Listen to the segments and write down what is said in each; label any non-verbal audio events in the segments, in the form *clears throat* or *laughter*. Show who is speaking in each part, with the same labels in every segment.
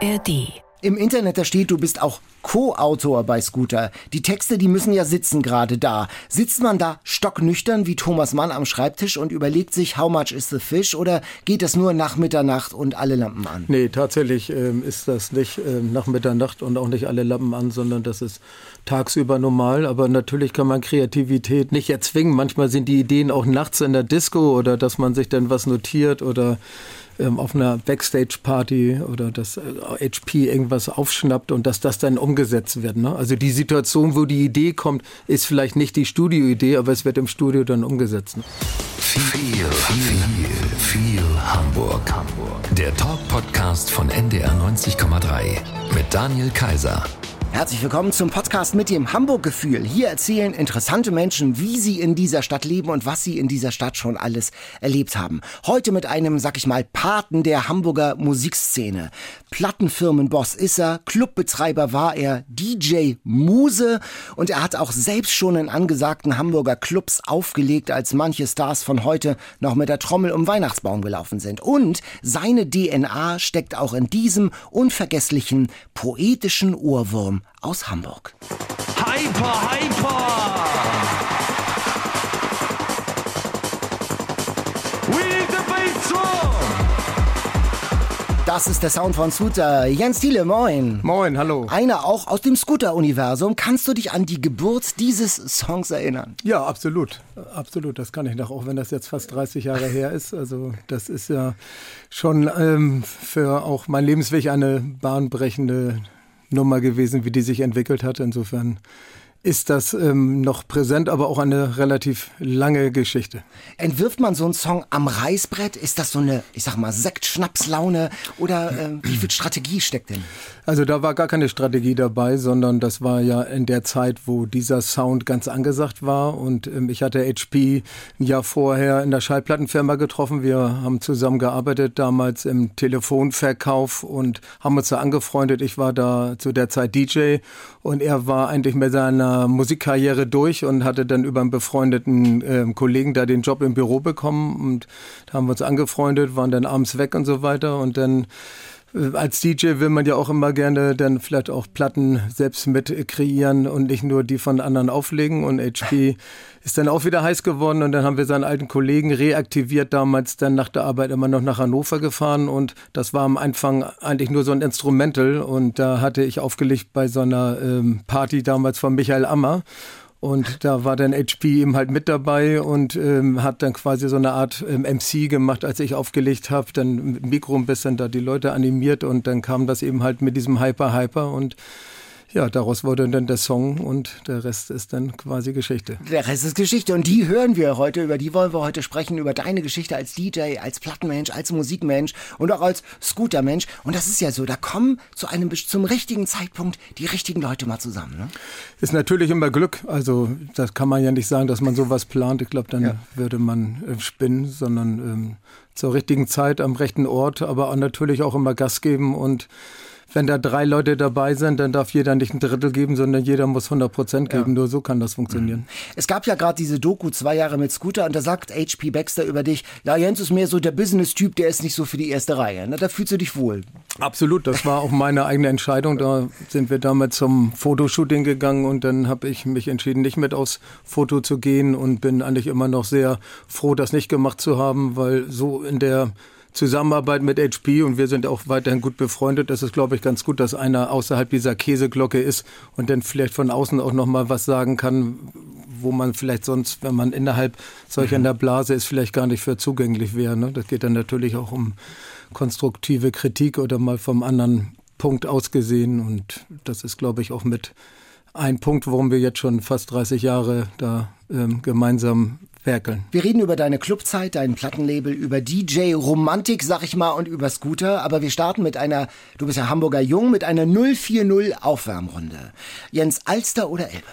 Speaker 1: ARD.
Speaker 2: Im Internet da steht, du bist auch Co-Autor bei Scooter. Die Texte, die müssen ja sitzen gerade da. Sitzt man da stocknüchtern wie Thomas Mann am Schreibtisch und überlegt sich, how much is the fish? Oder geht das nur nach Mitternacht und alle Lampen an?
Speaker 3: Nee, tatsächlich ähm, ist das nicht ähm, nach Mitternacht und auch nicht alle Lampen an, sondern das ist tagsüber normal. Aber natürlich kann man Kreativität nicht erzwingen. Manchmal sind die Ideen auch nachts in der Disco oder dass man sich dann was notiert oder ähm, auf einer Backstage-Party oder dass HP äh, irgendwas aufschnappt und dass das dann umgesetzt wird. Ne? Also die Situation, wo die Idee kommt, ist vielleicht nicht die Studioidee, aber es wird im Studio dann umgesetzt. Ne?
Speaker 1: Viel, viel, viel Hamburg. Hamburg. Der Talk-Podcast von NDR 90,3 mit Daniel Kaiser.
Speaker 2: Herzlich willkommen zum Podcast mit dem Hamburg-Gefühl. Hier erzählen interessante Menschen, wie sie in dieser Stadt leben und was sie in dieser Stadt schon alles erlebt haben. Heute mit einem, sag ich mal, Paten der Hamburger Musikszene. Plattenfirmenboss ist er, Clubbetreiber war er, DJ Muse und er hat auch selbst schon in angesagten Hamburger Clubs aufgelegt, als manche Stars von heute noch mit der Trommel um Weihnachtsbaum gelaufen sind. Und seine DNA steckt auch in diesem unvergesslichen poetischen Ohrwurm aus Hamburg.
Speaker 4: Hyper, hyper! We need the bass drum!
Speaker 2: Das ist der Sound von Scooter. Jens Thiele, moin.
Speaker 3: Moin, hallo.
Speaker 2: Einer auch aus dem Scooter-Universum. Kannst du dich an die Geburt dieses Songs erinnern?
Speaker 3: Ja, absolut. Absolut, das kann ich noch, auch wenn das jetzt fast 30 Jahre her ist. Also das ist ja schon ähm, für auch mein Lebensweg eine bahnbrechende Nummer gewesen, wie die sich entwickelt hat. Insofern ist das ähm, noch präsent, aber auch eine relativ lange Geschichte.
Speaker 2: Entwirft man so einen Song am Reißbrett? Ist das so eine, ich sag mal, Sekt-Schnapslaune? Oder äh, wie viel Strategie steckt denn?
Speaker 3: Also da war gar keine Strategie dabei, sondern das war ja in der Zeit, wo dieser Sound ganz angesagt war. Und ähm, ich hatte HP ein Jahr vorher in der Schallplattenfirma getroffen. Wir haben zusammen gearbeitet, damals im Telefonverkauf und haben uns da angefreundet. Ich war da zu der Zeit DJ und er war eigentlich mit seiner Musikkarriere durch und hatte dann über einen befreundeten äh, Kollegen da den Job im Büro bekommen und da haben wir uns angefreundet, waren dann abends weg und so weiter und dann als DJ will man ja auch immer gerne dann vielleicht auch Platten selbst mit kreieren und nicht nur die von anderen auflegen. Und HP *laughs* ist dann auch wieder heiß geworden und dann haben wir seinen alten Kollegen reaktiviert, damals dann nach der Arbeit immer noch nach Hannover gefahren und das war am Anfang eigentlich nur so ein Instrumental und da hatte ich aufgelegt bei so einer ähm, Party damals von Michael Ammer. Und da war dann HP eben halt mit dabei und ähm, hat dann quasi so eine Art ähm, MC gemacht, als ich aufgelegt habe, dann mit Mikro ein bisschen da die Leute animiert und dann kam das eben halt mit diesem Hyper Hyper und ja, daraus wurde dann der Song und der Rest ist dann quasi Geschichte.
Speaker 2: Der Rest ist Geschichte und die hören wir heute, über die wollen wir heute sprechen, über deine Geschichte als DJ, als Plattenmensch, als Musikmensch und auch als Scootermensch. Und das ist ja so, da kommen zu einem zum richtigen Zeitpunkt die richtigen Leute mal zusammen. Ne?
Speaker 3: Ist natürlich immer Glück, also das kann man ja nicht sagen, dass man sowas plant. Ich glaube, dann ja. würde man äh, spinnen, sondern ähm, zur richtigen Zeit am rechten Ort, aber natürlich auch immer Gas geben und wenn da drei Leute dabei sind, dann darf jeder nicht ein Drittel geben, sondern jeder muss 100 Prozent geben. Ja. Nur so kann das funktionieren.
Speaker 2: Es gab ja gerade diese Doku zwei Jahre mit Scooter und da sagt HP Baxter über dich, ja, Jens ist mehr so der Business-Typ, der ist nicht so für die erste Reihe. Na, da fühlst du dich wohl.
Speaker 3: Absolut, das war auch meine eigene Entscheidung. Da sind wir damals zum Fotoshooting gegangen und dann habe ich mich entschieden, nicht mit aufs Foto zu gehen und bin eigentlich immer noch sehr froh, das nicht gemacht zu haben, weil so in der Zusammenarbeit mit HP und wir sind auch weiterhin gut befreundet. Das ist, glaube ich, ganz gut, dass einer außerhalb dieser Käseglocke ist und dann vielleicht von außen auch noch mal was sagen kann, wo man vielleicht sonst, wenn man innerhalb solcher in der Blase ist, vielleicht gar nicht für zugänglich wäre. Ne? Das geht dann natürlich auch um konstruktive Kritik oder mal vom anderen Punkt ausgesehen und das ist, glaube ich, auch mit ein Punkt, warum wir jetzt schon fast 30 Jahre da ähm, gemeinsam werkeln.
Speaker 2: Wir reden über deine Clubzeit, dein Plattenlabel, über DJ Romantik, sag ich mal, und über Scooter. Aber wir starten mit einer, du bist ja Hamburger Jung, mit einer 040 Aufwärmrunde. Jens, Alster oder Elbe?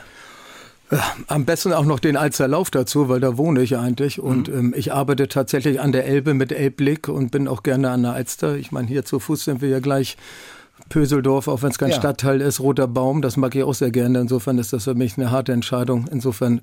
Speaker 3: Äh, am besten auch noch den Alster Lauf dazu, weil da wohne ich eigentlich. Und mhm. ähm, ich arbeite tatsächlich an der Elbe mit Elbblick und bin auch gerne an der Alster. Ich meine, hier zu Fuß sind wir ja gleich Pöseldorf, auch wenn es kein ja. Stadtteil ist, Roter Baum, das mag ich auch sehr gerne. Insofern ist das für mich eine harte Entscheidung. Insofern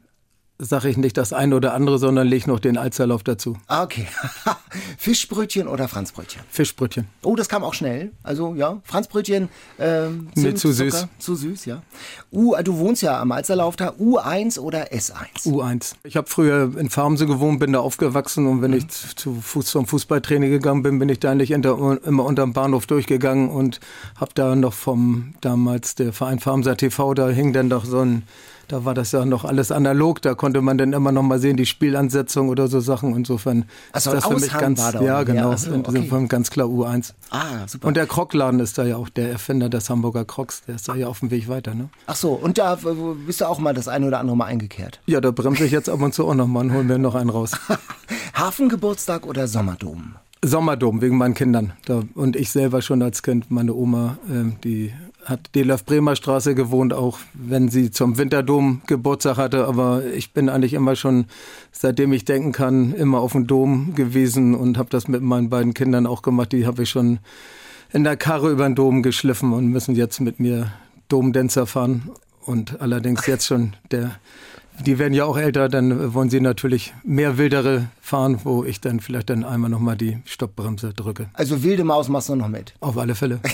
Speaker 3: sage ich nicht das eine oder andere, sondern lege noch den Alzerlauf dazu.
Speaker 2: Ah, okay. *laughs* Fischbrötchen oder Franzbrötchen?
Speaker 3: Fischbrötchen.
Speaker 2: Oh, das kam auch schnell. Also ja, Franzbrötchen. Ähm, Zimt,
Speaker 3: zu
Speaker 2: Zucker,
Speaker 3: süß.
Speaker 2: Zu süß, ja. U, du wohnst ja am Alzerlauf da. U1 oder S1?
Speaker 3: U1. Ich habe früher in Farmse gewohnt, bin da aufgewachsen und wenn
Speaker 2: Mhm.
Speaker 3: ich zu Fuß zum Fußballtraining gegangen bin, bin ich da eigentlich hinter, immer unterm Bahnhof durchgegangen und habe da noch vom damals der Verein Farmser TV, da hing dann doch so ein da war das ja noch alles analog, da konnte man dann immer noch mal sehen, die Spielansetzung oder so Sachen. Insofern
Speaker 2: Ach so,
Speaker 3: ist das für mich ganz,
Speaker 2: da
Speaker 3: ja.
Speaker 2: Ja,
Speaker 3: genau,
Speaker 2: ach so,
Speaker 3: insofern ganz klar U1.
Speaker 2: Ah, super.
Speaker 3: Und der Krockladen ist da ja auch der Erfinder des Hamburger Krocks, der ist da ja auf dem Weg weiter, ne?
Speaker 2: Ach so, und da äh, bist du auch mal das eine oder andere Mal eingekehrt.
Speaker 3: Ja, da bremse ich jetzt ab und zu auch noch mal und hol mir noch einen raus. *laughs*
Speaker 2: Hafengeburtstag oder Sommerdom?
Speaker 3: Sommerdom wegen meinen Kindern. Da, und ich selber schon als Kind, meine Oma, ähm, die hat die Bremer Straße gewohnt, auch wenn sie zum Winterdom Geburtstag hatte. Aber ich bin eigentlich immer schon, seitdem ich denken kann, immer auf dem Dom gewesen und habe das mit meinen beiden Kindern auch gemacht. Die habe ich schon in der Karre über den Dom geschliffen und müssen jetzt mit mir Domdänzer fahren. Und allerdings jetzt schon der die werden ja auch älter, dann wollen sie natürlich mehr wildere fahren, wo ich dann vielleicht dann einmal nochmal die Stoppbremse drücke.
Speaker 2: Also wilde Maus machst du noch mit.
Speaker 3: Auf alle Fälle. *laughs*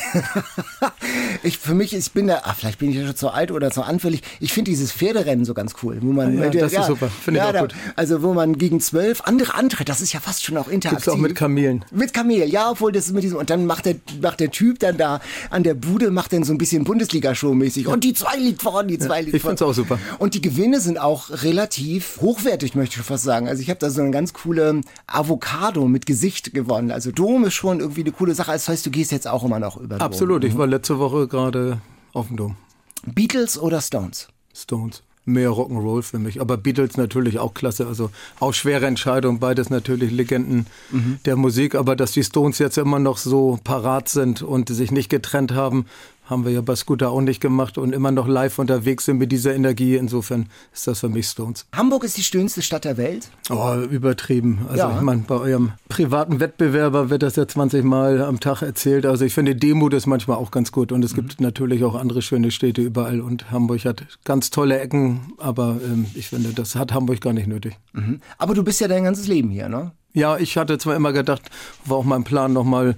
Speaker 2: ich für mich, ich bin da, ach, vielleicht bin ich ja schon zu alt oder zu anfällig. Ich finde dieses Pferderennen so ganz cool, wo man,
Speaker 3: Ja,
Speaker 2: der-
Speaker 3: das ist super. Finde ich auch
Speaker 2: da,
Speaker 3: gut.
Speaker 2: Also wo man gegen zwölf andere antritt, das ist ja fast schon auch interaktiv.
Speaker 3: Gibt's auch mit Kamelen.
Speaker 2: Mit Kamel, ja, obwohl das ist mit diesem und dann macht der macht der Typ dann da an der Bude macht dann so ein bisschen Bundesliga-Show mäßig und die zwei liegt vorne, die zwei liegt
Speaker 3: ich
Speaker 2: vorne.
Speaker 3: find's auch super.
Speaker 2: Und die Gewinne sind auch relativ hochwertig, möchte ich schon fast sagen. Also ich habe da so eine ganz coole Avocado mit Gesicht gewonnen. Also Dom ist schon irgendwie eine coole Sache. Das heißt, du gehst jetzt auch immer noch über Dom.
Speaker 3: Absolut. Ich war letzte Woche gerade auf dem Dom.
Speaker 2: Beatles oder Stones?
Speaker 3: Stones. Mehr Rock'n'Roll für mich. Aber Beatles natürlich auch klasse. Also auch schwere Entscheidung. Beides natürlich Legenden der Musik. Aber dass die Stones jetzt immer noch so parat sind und sich nicht getrennt haben, haben wir ja bei Scooter auch nicht gemacht und immer noch live unterwegs sind mit dieser Energie. Insofern ist das für mich Stones.
Speaker 2: Hamburg ist die schönste Stadt der Welt.
Speaker 3: Oh, übertrieben. Also
Speaker 2: Ja.
Speaker 3: ich meine, bei eurem privaten Wettbewerber wird das ja 20 Mal am Tag erzählt. Also ich finde, Demut ist manchmal auch ganz gut. Und es gibt natürlich auch andere schöne Städte überall. Und Hamburg hat ganz tolle Ecken. Aber ähm, ich finde, das hat Hamburg gar nicht nötig.
Speaker 2: Mhm. Aber du bist ja dein ganzes Leben hier, ne?
Speaker 3: Ja, ich hatte zwar immer gedacht, war auch mein Plan nochmal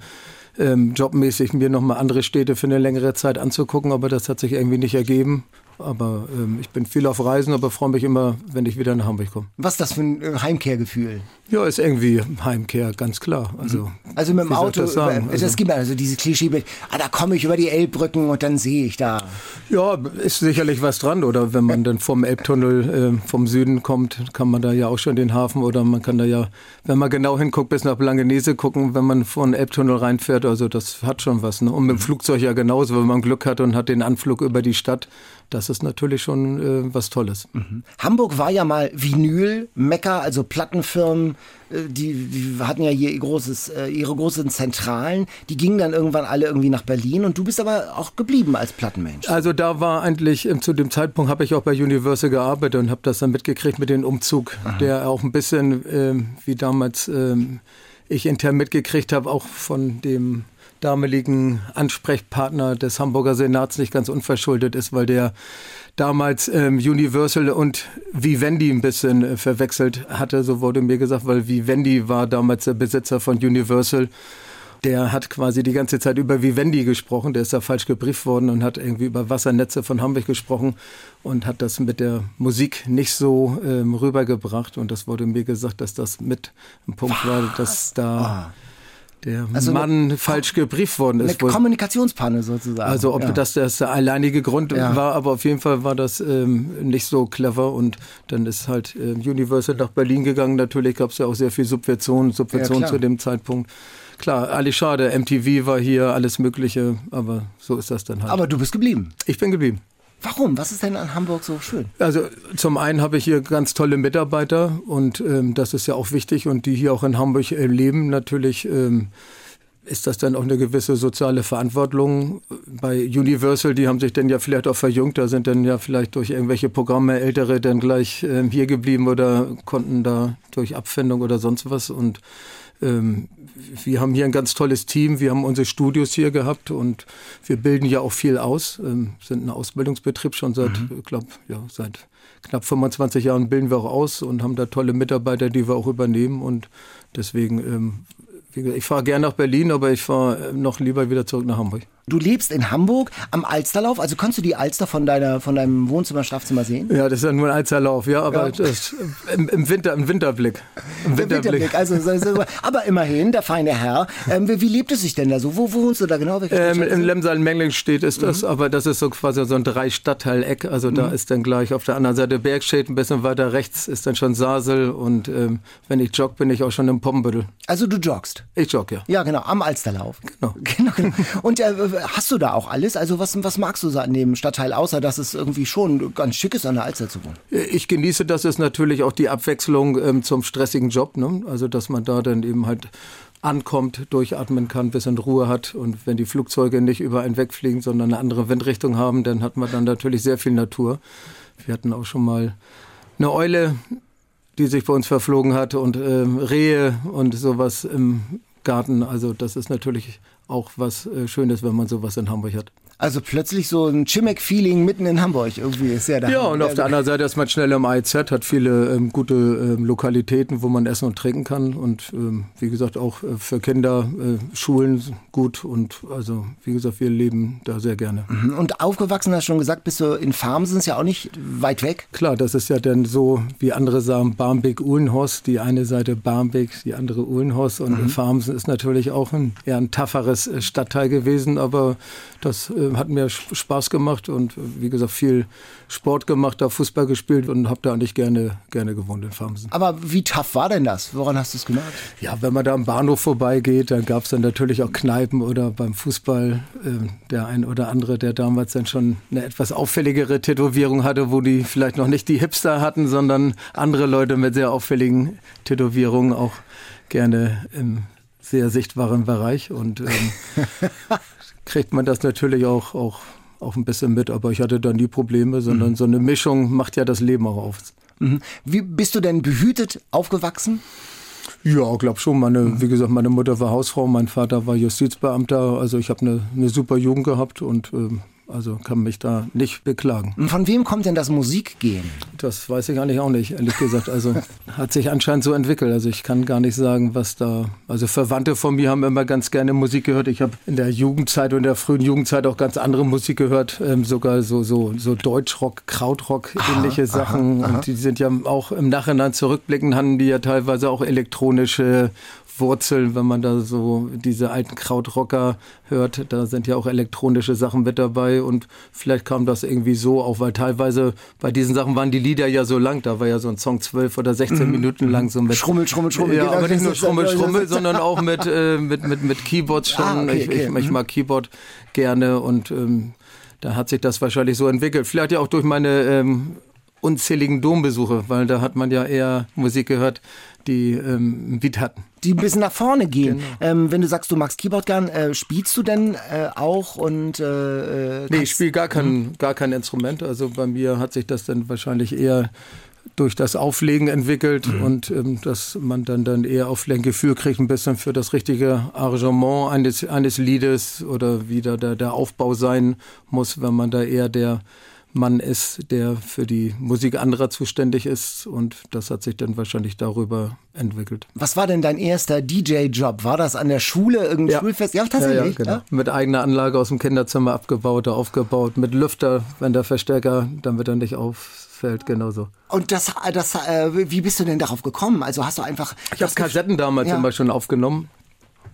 Speaker 3: ähm, jobmäßig mir nochmal andere Städte für eine längere Zeit anzugucken, aber das hat sich irgendwie nicht ergeben. Aber ähm, ich bin viel auf Reisen, aber freue mich immer, wenn ich wieder nach Hamburg komme.
Speaker 2: Was ist das für ein äh, Heimkehrgefühl?
Speaker 3: Ja, ist irgendwie Heimkehr, ganz klar. Also,
Speaker 2: Also mit dem Auto,
Speaker 3: das
Speaker 2: über, das
Speaker 3: Also-
Speaker 2: gibt also diese Klischee, ah, da komme ich über die Elbbrücken und dann sehe ich da.
Speaker 3: Ja, ist sicherlich was dran. Oder wenn man dann vom Elbtunnel äh, vom Süden kommt, kann man da ja auch schon den Hafen oder man kann da ja, wenn man genau hinguckt, bis nach Blankenese gucken, wenn man von Elbtunnel reinfährt. Also das hat schon was. Ne? Und mit dem Flugzeug ja genauso, wenn man Glück hat und hat den Anflug über die Stadt. Das ist natürlich schon äh, was Tolles.
Speaker 2: Hamburg war ja mal Vinyl, Mekka, also Plattenfirmen, äh, die, die hatten ja hier ihr großes, äh, ihre großen Zentralen. Die gingen dann irgendwann alle irgendwie nach Berlin und du bist aber auch geblieben als Plattenmensch.
Speaker 3: Also da war eigentlich, ähm, zu dem Zeitpunkt habe ich auch bei Universal gearbeitet und habe das dann mitgekriegt mit dem Umzug, der auch ein bisschen, ähm, wie damals ähm, ich intern mitgekriegt habe, auch von dem damaligen Ansprechpartner des Hamburger Senats nicht ganz unverschuldet ist, weil der damals ähm, Universal und Vivendi ein bisschen äh, verwechselt hatte, so wurde mir gesagt, weil Vivendi war damals der Besitzer von Universal. Der hat quasi die ganze Zeit über Vivendi gesprochen, der ist da falsch gebrieft worden und hat irgendwie über Wassernetze von Hamburg gesprochen und hat das mit der Musik nicht so ähm, rübergebracht. Und das wurde mir gesagt, dass das mit ein Punkt war, dass da der
Speaker 2: Also
Speaker 3: Mann falsch gebrieft worden
Speaker 2: Eine
Speaker 3: ist. wohl.
Speaker 2: Kommunikationspanne sozusagen.
Speaker 3: Also ob
Speaker 2: ja.
Speaker 3: das das der alleinige Grund
Speaker 2: Ja.
Speaker 3: war, aber auf jeden Fall war das ähm, nicht so clever und dann ist halt äh, Universal nach Berlin gegangen. Natürlich gab es ja auch sehr viel Subvention, Subvention
Speaker 2: klar.
Speaker 3: zu dem Zeitpunkt. Klar, alles schade, MTV war hier, alles Mögliche, aber so ist das dann halt.
Speaker 2: Aber du bist geblieben.
Speaker 3: ich bin geblieben.
Speaker 2: Warum? Was ist denn an Hamburg so schön?
Speaker 3: Also zum einen habe ich hier ganz tolle Mitarbeiter und ähm, das ist ja auch wichtig und die hier auch in Hamburg äh, leben natürlich. Ähm, ist das dann auch eine gewisse soziale Verantwortung bei Universal? Die haben sich dann ja vielleicht auch verjüngt, da sind dann ja vielleicht durch irgendwelche Programme Ältere dann gleich ähm, hier geblieben oder konnten da durch Abfindung oder sonst was und ähm, wir haben hier ein ganz tolles Team. Wir haben unsere Studios hier gehabt und wir bilden ja auch viel aus. Ähm, sind ein Ausbildungsbetrieb schon seit, mhm. ich glaube, ja, seit knapp 25 Jahren bilden wir auch aus und haben da tolle Mitarbeiter, die wir auch übernehmen. Und deswegen, ähm, ich fahre gerne nach Berlin, aber ich fahre noch lieber wieder zurück nach Hamburg.
Speaker 2: Du lebst in Hamburg am Alsterlauf, also kannst du die Alster von, deiner, von deinem Wohnzimmer, Schlafzimmer sehen?
Speaker 3: Ja, das ist ja nur ein Alsterlauf, ja, aber ja. Das, im, im, Winter, im Winterblick.
Speaker 2: Im Winterblick. Winterblick also, aber immerhin, der feine Herr. Ähm, wie, wie, lebt es sich denn da so? Wo, wo wohnst du da genau?
Speaker 3: Ähm, in Lemsal-Menglingstedt ist das, mhm. aber das ist so quasi so ein Drei-Stadtteil-Eck. Also mhm. da ist dann gleich auf der anderen Seite Bergstedt, ein bisschen weiter rechts ist dann schon Sasel und ähm, wenn ich jogge, bin ich auch schon im Pommbüttel.
Speaker 2: Also du joggst?
Speaker 3: Ich jogge, ja.
Speaker 2: Ja, genau, am Alsterlauf. Genau. *laughs* genau, genau. Und äh, hast du da auch alles? Also was, was magst du an dem Stadtteil, außer dass es irgendwie schon ganz schick ist, an der Alster zu wohnen?
Speaker 3: Ich genieße das ist natürlich auch die Abwechslung ähm, zum stressigen Job. Ne? Also dass man da dann eben halt ankommt, durchatmen kann, ein bisschen Ruhe hat. Und wenn die Flugzeuge nicht über einen wegfliegen, sondern eine andere Windrichtung haben, dann hat man dann natürlich sehr viel Natur. Wir hatten auch schon mal eine Eule, die sich bei uns verflogen hat und ähm, Rehe und sowas im Garten. Also das ist natürlich auch was äh, Schönes, wenn man sowas in Hamburg hat.
Speaker 2: Also plötzlich so ein Chimek-Feeling mitten in Hamburg irgendwie ist ja da.
Speaker 3: Ja, und auf der anderen Seite ist man schnell im AIZ, hat viele ähm, gute ähm, Lokalitäten, wo man essen und trinken kann. Und ähm, wie gesagt, auch äh, für Kinder, äh, Schulen gut. Und also, wie gesagt, wir leben da sehr gerne.
Speaker 2: Mhm. Und aufgewachsen, hast du schon gesagt, bist du in Farmsen, ist ja auch nicht weit weg.
Speaker 3: Klar, das ist ja dann so, wie andere sagen, Barmbek-Uhlenhorst. Die eine Seite Barmbek, die andere Uhlenhorst. Und mhm. Farmsen ist natürlich auch ein, eher ein tafferes äh, Stadtteil gewesen, aber das äh, hat mir Spaß gemacht und wie gesagt viel Sport gemacht, da Fußball gespielt und habe da eigentlich gerne, gerne gewohnt in Farmsen.
Speaker 2: Aber wie tough war denn das? Woran hast du es gemerkt?
Speaker 3: Ja, wenn man da am Bahnhof vorbeigeht, dann gab es dann natürlich auch Kneipen oder beim Fußball äh, der ein oder andere, der damals dann schon eine etwas auffälligere Tätowierung hatte, wo die vielleicht noch nicht die Hipster hatten, sondern andere Leute mit sehr auffälligen Tätowierungen auch gerne im sehr sichtbaren Bereich und ähm, *laughs* kriegt man das natürlich auch, auch, auch ein bisschen mit. Aber ich hatte da nie Probleme, sondern mhm. so eine Mischung macht ja das Leben auch auf.
Speaker 2: Mhm. Wie bist du denn behütet aufgewachsen?
Speaker 3: Ja, glaube schon. Meine, mhm. wie gesagt, meine Mutter war Hausfrau, mein Vater war Justizbeamter. Also ich habe eine, eine super Jugend gehabt und ähm, also kann mich da nicht beklagen.
Speaker 2: Von wem kommt denn das Musikgehen?
Speaker 3: Das weiß ich eigentlich auch nicht, ehrlich gesagt. Also hat sich anscheinend so entwickelt. Also ich kann gar nicht sagen, was da. Also Verwandte von mir haben immer ganz gerne Musik gehört. Ich habe in der Jugendzeit und der frühen Jugendzeit auch ganz andere Musik gehört. Ähm, sogar so, so, so Deutschrock, Krautrock, ähnliche aha, Sachen. Aha, aha. Und die sind ja auch im Nachhinein zurückblicken, haben die ja teilweise auch elektronische Wurzeln, wenn man da so diese alten Krautrocker hört. Da sind ja auch elektronische Sachen mit dabei und vielleicht kam das irgendwie so auch, weil teilweise bei diesen Sachen waren die Lieder ja so lang. Da war ja so ein Song 12 oder 16 mhm. Minuten lang so mit.
Speaker 2: Schrummel, Schrummel, Schrummel.
Speaker 3: Ja, aber nicht nur Schrummel, Schrummel, sondern auch mit, äh, mit, mit, mit Keyboards ah, schon. Ah, okay, ich, okay. Ich, ich, mag Keyboard gerne und ähm, da hat sich das wahrscheinlich so entwickelt. Vielleicht ja auch durch meine ähm, unzähligen Dombesuche, weil da hat man ja eher Musik gehört, die ähm, ein Beat hatten.
Speaker 2: Die ein bisschen nach vorne gehen. Genau. Ähm, wenn du sagst, du magst Keyboard gern, äh, spielst du denn äh, auch und äh,
Speaker 3: Nee, ich spiele gar kein, hm. gar kein Instrument. Also bei mir hat sich das dann wahrscheinlich eher durch das Auflegen entwickelt mhm. und ähm, dass man dann, dann eher auf ein Gefühl kriegt, ein bisschen für das richtige Arrangement eines, eines Liedes oder wie da der, der Aufbau sein muss, wenn man da eher der Mann ist, der für die Musik anderer zuständig ist. Und das hat sich dann wahrscheinlich darüber entwickelt.
Speaker 2: Was war denn dein erster DJ-Job? War das an der Schule, irgendein ja. Schulfest?
Speaker 3: Ja, tatsächlich. Ja, ja, genau. Mit eigener Anlage aus dem Kinderzimmer abgebaut, aufgebaut, mit Lüfter, wenn der Verstärker, damit er nicht auffällt, genauso.
Speaker 2: Und das, das äh, wie bist du denn darauf gekommen? Also hast du einfach.
Speaker 3: Ich habe Kassetten damals immer schon aufgenommen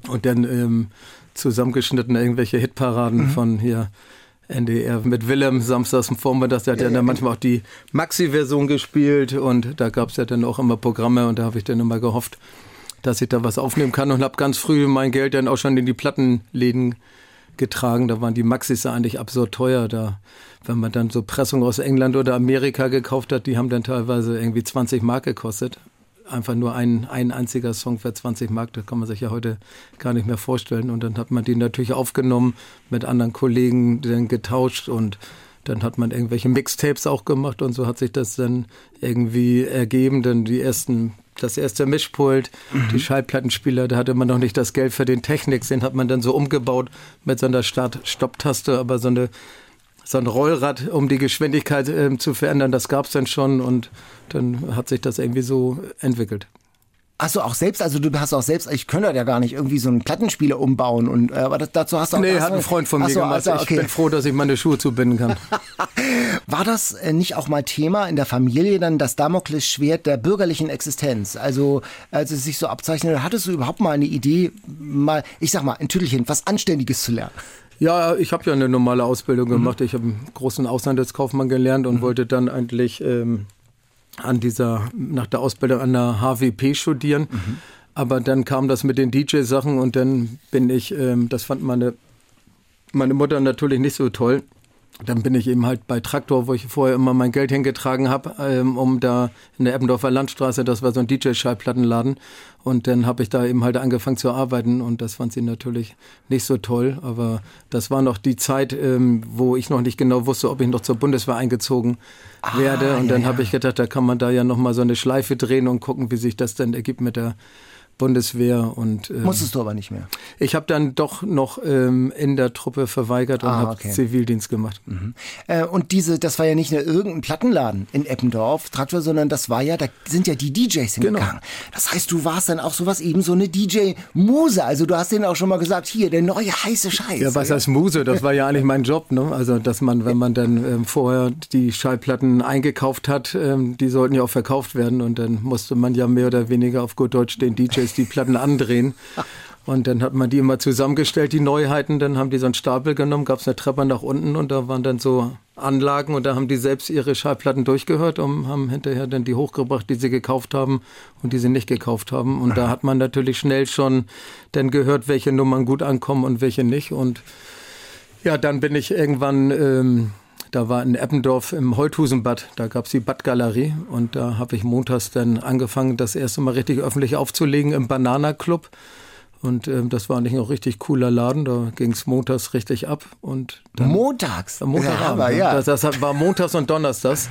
Speaker 3: und dann ähm, zusammengeschnitten irgendwelche Hitparaden mhm. von hier NDR mit Willem samstags im Vormittag, der hat ja, ja dann manchmal auch die Maxi-Version gespielt und da gab es ja dann auch immer Programme und da habe ich dann immer gehofft, dass ich da was aufnehmen kann und habe ganz früh mein Geld dann auch schon in die Plattenläden getragen. Da waren die Maxis ja eigentlich absurd teuer. Da, wenn man dann so Pressung aus England oder Amerika gekauft hat, die haben dann teilweise irgendwie 20 Mark gekostet einfach nur ein, ein einziger Song für 20 Mark, das kann man sich ja heute gar nicht mehr vorstellen. Und dann hat man den natürlich aufgenommen, mit anderen Kollegen dann getauscht und dann hat man irgendwelche Mixtapes auch gemacht und so hat sich das dann irgendwie ergeben. Denn die ersten das erste Mischpult,
Speaker 2: Mhm.
Speaker 3: die Schallplattenspieler, da hatte man noch nicht das Geld für den Technik, den hat man dann so umgebaut mit so einer Start-Stopp-Taste, aber so eine so ein Rollrad, um die Geschwindigkeit ähm, zu verändern, das gab's dann schon und dann hat sich das irgendwie so entwickelt.
Speaker 2: Achso, auch selbst, also du hast auch selbst, ich könnte ja gar nicht irgendwie so einen Plattenspieler umbauen und äh, aber das, dazu hast du auch
Speaker 3: Nee, hat ein Freund von mir
Speaker 2: so,
Speaker 3: gemacht.
Speaker 2: also,
Speaker 3: Ich
Speaker 2: okay.
Speaker 3: bin froh, dass ich meine Schuhe zubinden kann. *laughs*
Speaker 2: War das äh, nicht auch mal Thema in der Familie dann das Damoklesschwert der bürgerlichen Existenz? Also als es sich so abzeichnete, hattest du überhaupt mal eine Idee, mal, ich sag mal, ein Tüdelchen, was Anständiges zu lernen?
Speaker 3: Ja, ich habe ja eine normale Ausbildung gemacht. Ich habe einen großen Auslandskaufmann gelernt und wollte dann eigentlich ähm, an dieser, nach der Ausbildung an der HWP studieren. Aber dann kam das mit den DJ-Sachen und dann bin ich, ähm, das fand meine, meine Mutter natürlich nicht so toll. Dann bin ich eben halt bei Traktor, wo ich vorher immer mein Geld hingetragen habe, ähm, um da in der Eppendorfer Landstraße, das war so ein DJ-Schallplattenladen. Und dann habe ich da eben halt angefangen zu arbeiten und das fand sie natürlich nicht so toll. Aber das war noch die Zeit, ähm, wo ich noch nicht genau wusste, ob ich noch zur Bundeswehr eingezogen werde. Und
Speaker 2: ja,
Speaker 3: dann
Speaker 2: ja.
Speaker 3: habe ich gedacht, da kann man da ja nochmal so eine Schleife drehen und gucken, wie sich das dann ergibt mit der Bundeswehr. Und ähm,
Speaker 2: Musstest du aber nicht mehr.
Speaker 3: ich habe dann doch noch ähm, in der Truppe verweigert und
Speaker 2: Ah,
Speaker 3: habe
Speaker 2: okay.
Speaker 3: Zivildienst gemacht.
Speaker 2: Äh, und diese, das war ja nicht nur irgendein Plattenladen in Eppendorf, Traktor, sondern das war ja, da sind ja die DJs hingegangen.
Speaker 3: Genau.
Speaker 2: Das heißt, du warst dann auch sowas, eben so eine DJ-Muse. Also du hast denen auch schon mal gesagt, hier, der neue heiße Scheiß.
Speaker 3: Ja, was heißt Muse? Das war ja *laughs* eigentlich mein Job. Ne? Also, dass man, wenn man dann ähm, vorher die Schallplatten eingekauft hat, ähm, die sollten ja auch verkauft werden. Und dann musste man ja mehr oder weniger auf gut Deutsch den DJs die Platten andrehen. Und dann hat man die immer zusammengestellt, die Neuheiten. Dann haben die so einen Stapel genommen, gab es eine Treppe nach unten und da waren dann so Anlagen und da haben die selbst ihre Schallplatten durchgehört und haben hinterher dann die hochgebracht, die sie gekauft haben und die sie nicht gekauft haben. Und da hat man natürlich schnell schon dann gehört, welche Nummern gut ankommen und welche nicht. Und ja, dann bin ich irgendwann, ähm, da war in Eppendorf im Holthusenbad, da gab's die Badgalerie und da habe ich montags dann angefangen, das erste Mal richtig öffentlich aufzulegen im Banana Club. Und ähm, das war eigentlich ein richtig cooler Laden, da ging's montags richtig ab. Und dann,
Speaker 2: Montags.
Speaker 3: Montagabend,
Speaker 2: ja, aber
Speaker 3: ne?
Speaker 2: ja.
Speaker 3: Das, das war montags und donnerstags.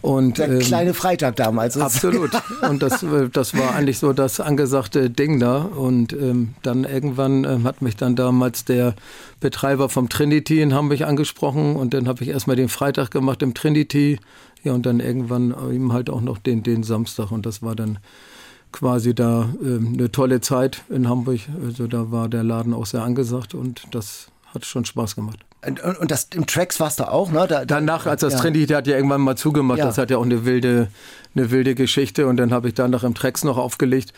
Speaker 3: Und,
Speaker 2: der
Speaker 3: ähm,
Speaker 2: kleine Freitag damals.
Speaker 3: Absolut. *laughs* Und das, äh, das war eigentlich so das angesagte Ding da. Und ähm, dann irgendwann ähm, hat mich dann damals der Betreiber vom Trinity in Hamburg angesprochen. Und dann habe ich erstmal den Freitag gemacht im Trinity. Ja, und dann irgendwann eben halt auch noch den, den Samstag. Und das war dann quasi da ähm, eine tolle Zeit in Hamburg. Also da war der Laden auch sehr angesagt und das hat schon Spaß gemacht.
Speaker 2: Und, und, das im Tracks warst du auch, ne? Da, da,
Speaker 3: Danach, als das
Speaker 2: ja.
Speaker 3: Trinity, der hat ja irgendwann mal zugemacht,
Speaker 2: Ja.
Speaker 3: das hat ja auch eine wilde, eine wilde Geschichte und dann habe ich danach im Trex noch aufgelegt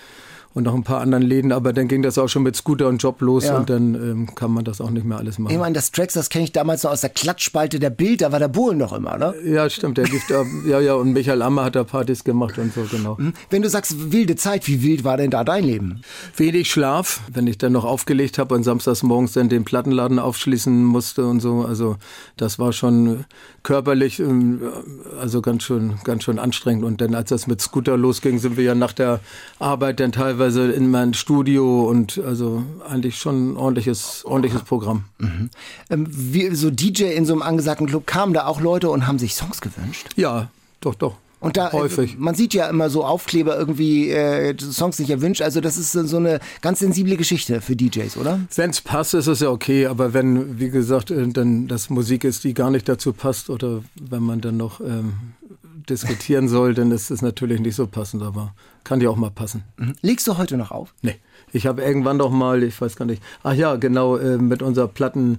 Speaker 3: und noch ein paar anderen Läden, aber dann ging das auch schon mit Scooter und Job los
Speaker 2: Ja.
Speaker 3: und dann ähm, kann man das auch nicht mehr alles machen.
Speaker 2: Ich meine, das Tracks, das kenne ich damals noch aus der Klatschspalte der Bild, da war der Bohlen noch immer, ne?
Speaker 3: Ja, stimmt, der lief da, ja, ja, und Michael Ammer hat da Partys gemacht und so, genau.
Speaker 2: Wenn du sagst, wilde Zeit, wie wild war denn da dein Leben?
Speaker 3: Wenig Schlaf, wenn ich dann noch aufgelegt habe und samstags morgens dann den Plattenladen aufschließen musste und so. Also das war schon körperlich, ähm, also ganz schön, ganz schön anstrengend. Und dann, als das mit Scooter losging, sind wir ja nach der Arbeit dann teilweise in mein Studio und also eigentlich schon ein ordentliches, ordentliches Programm.
Speaker 2: Ähm, wie, so DJ in so einem angesagten Club kamen da auch Leute und haben sich Songs gewünscht.
Speaker 3: Ja, doch, doch.
Speaker 2: Und da,
Speaker 3: Häufig.
Speaker 2: äh, man sieht ja immer so Aufkleber irgendwie, äh, Songs nicht erwünscht. Also das ist so eine ganz sensible Geschichte für DJs, oder?
Speaker 3: Wenn es passt, ist es ja okay, aber wenn, wie gesagt, äh, dann das Musik ist, die gar nicht dazu passt oder wenn man dann noch ähm, diskutieren soll, dann ist es natürlich nicht so passend, aber kann ja auch mal passen.
Speaker 2: Legst du heute noch auf?
Speaker 3: Nee, ich habe irgendwann doch mal, ich weiß gar nicht, ach ja, genau, äh, mit unserer Platten,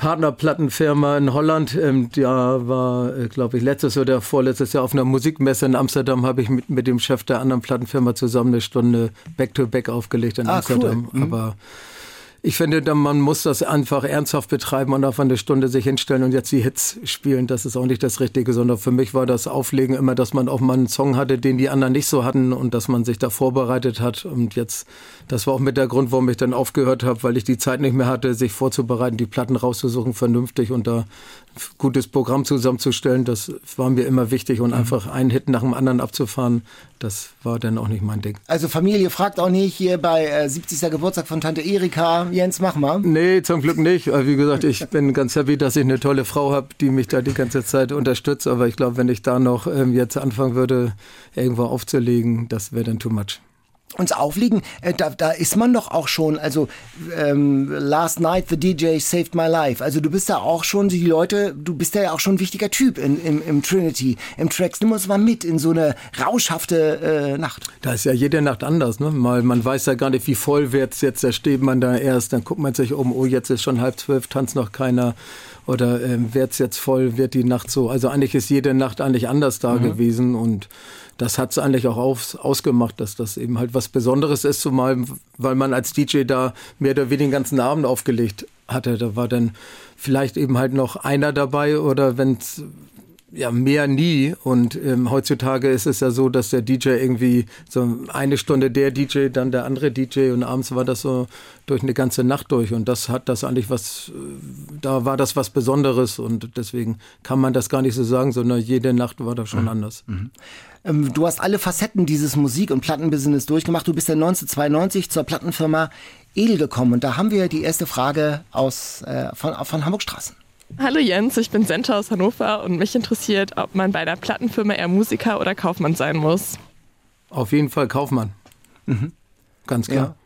Speaker 3: Partnerplattenfirma in Holland, ähm, da war, äh, glaube ich, letztes oder vorletztes Jahr auf einer Musikmesse in Amsterdam, habe ich mit, mit dem Chef der anderen Plattenfirma zusammen eine Stunde Back-to-Back aufgelegt in
Speaker 2: Ah,
Speaker 3: Amsterdam.
Speaker 2: cool. Mhm.
Speaker 3: Aber ich finde, man muss das einfach ernsthaft betreiben und auf eine Stunde sich hinstellen und jetzt die Hits spielen. Das ist auch nicht das Richtige, sondern für mich war das Auflegen immer, dass man auch mal einen Song hatte, den die anderen nicht so hatten und dass man sich da vorbereitet hat. Und jetzt, das war auch mit der Grund, warum ich dann aufgehört habe, weil ich die Zeit nicht mehr hatte, sich vorzubereiten, die Platten rauszusuchen, vernünftig und da gutes Programm zusammenzustellen, das war mir immer wichtig und mhm. einfach einen Hit nach dem anderen abzufahren, das war dann auch nicht mein Ding.
Speaker 2: Also Familie fragt auch nicht hier bei äh, 70. Geburtstag von Tante Erika, Jens, mach mal.
Speaker 3: Nee, zum Glück nicht. Wie gesagt, ich bin ganz happy, dass ich eine tolle Frau habe, die mich da die ganze Zeit unterstützt. Aber ich glaube, wenn ich da noch ähm, jetzt anfangen würde, irgendwo aufzulegen, das wäre dann too much
Speaker 2: uns aufliegen, äh, da, da ist man doch auch schon, also ähm, Last Night the DJ saved my life. Also du bist da auch schon, die Leute, du bist ja auch schon ein wichtiger Typ in, im, im Trinity, im Tracks. Nimm uns mal mit in so eine rauschhafte äh, Nacht.
Speaker 3: Da ist ja jede Nacht anders, ne? Mal, man weiß ja gar nicht, wie voll wird's jetzt, da steht man da erst, dann guckt man sich um, oh, jetzt ist schon halb zwölf, tanzt noch keiner. Oder ähm, wird's jetzt voll, wird die Nacht so. Also eigentlich ist jede Nacht eigentlich anders da mhm. gewesen und das hat es eigentlich auch aus, ausgemacht, dass das eben halt was Besonderes ist, zumal weil man als DJ da mehr oder weniger den ganzen Abend aufgelegt hatte. Da war dann vielleicht eben halt noch einer dabei oder wenn ja, mehr nie. Und ähm, heutzutage ist es ja so, dass der DJ irgendwie so eine Stunde der DJ, dann der andere DJ und abends war das so durch eine ganze Nacht durch. Und das hat das eigentlich was, äh, da war das was Besonderes und deswegen kann man das gar nicht so sagen, sondern jede Nacht war das schon mhm. anders. Mhm.
Speaker 2: Ähm, du hast alle Facetten dieses Musik- und Plattenbusiness durchgemacht. Du bist ja 1992 zur Plattenfirma Edel gekommen. Und da haben wir die erste Frage aus, äh, von, von Hamburg Straßen.
Speaker 5: Hallo Jens, ich bin Senta aus Hannover und mich interessiert, ob man bei einer Plattenfirma eher Musiker oder Kaufmann sein muss.
Speaker 3: Auf jeden Fall Kaufmann. Mhm. Ganz klar.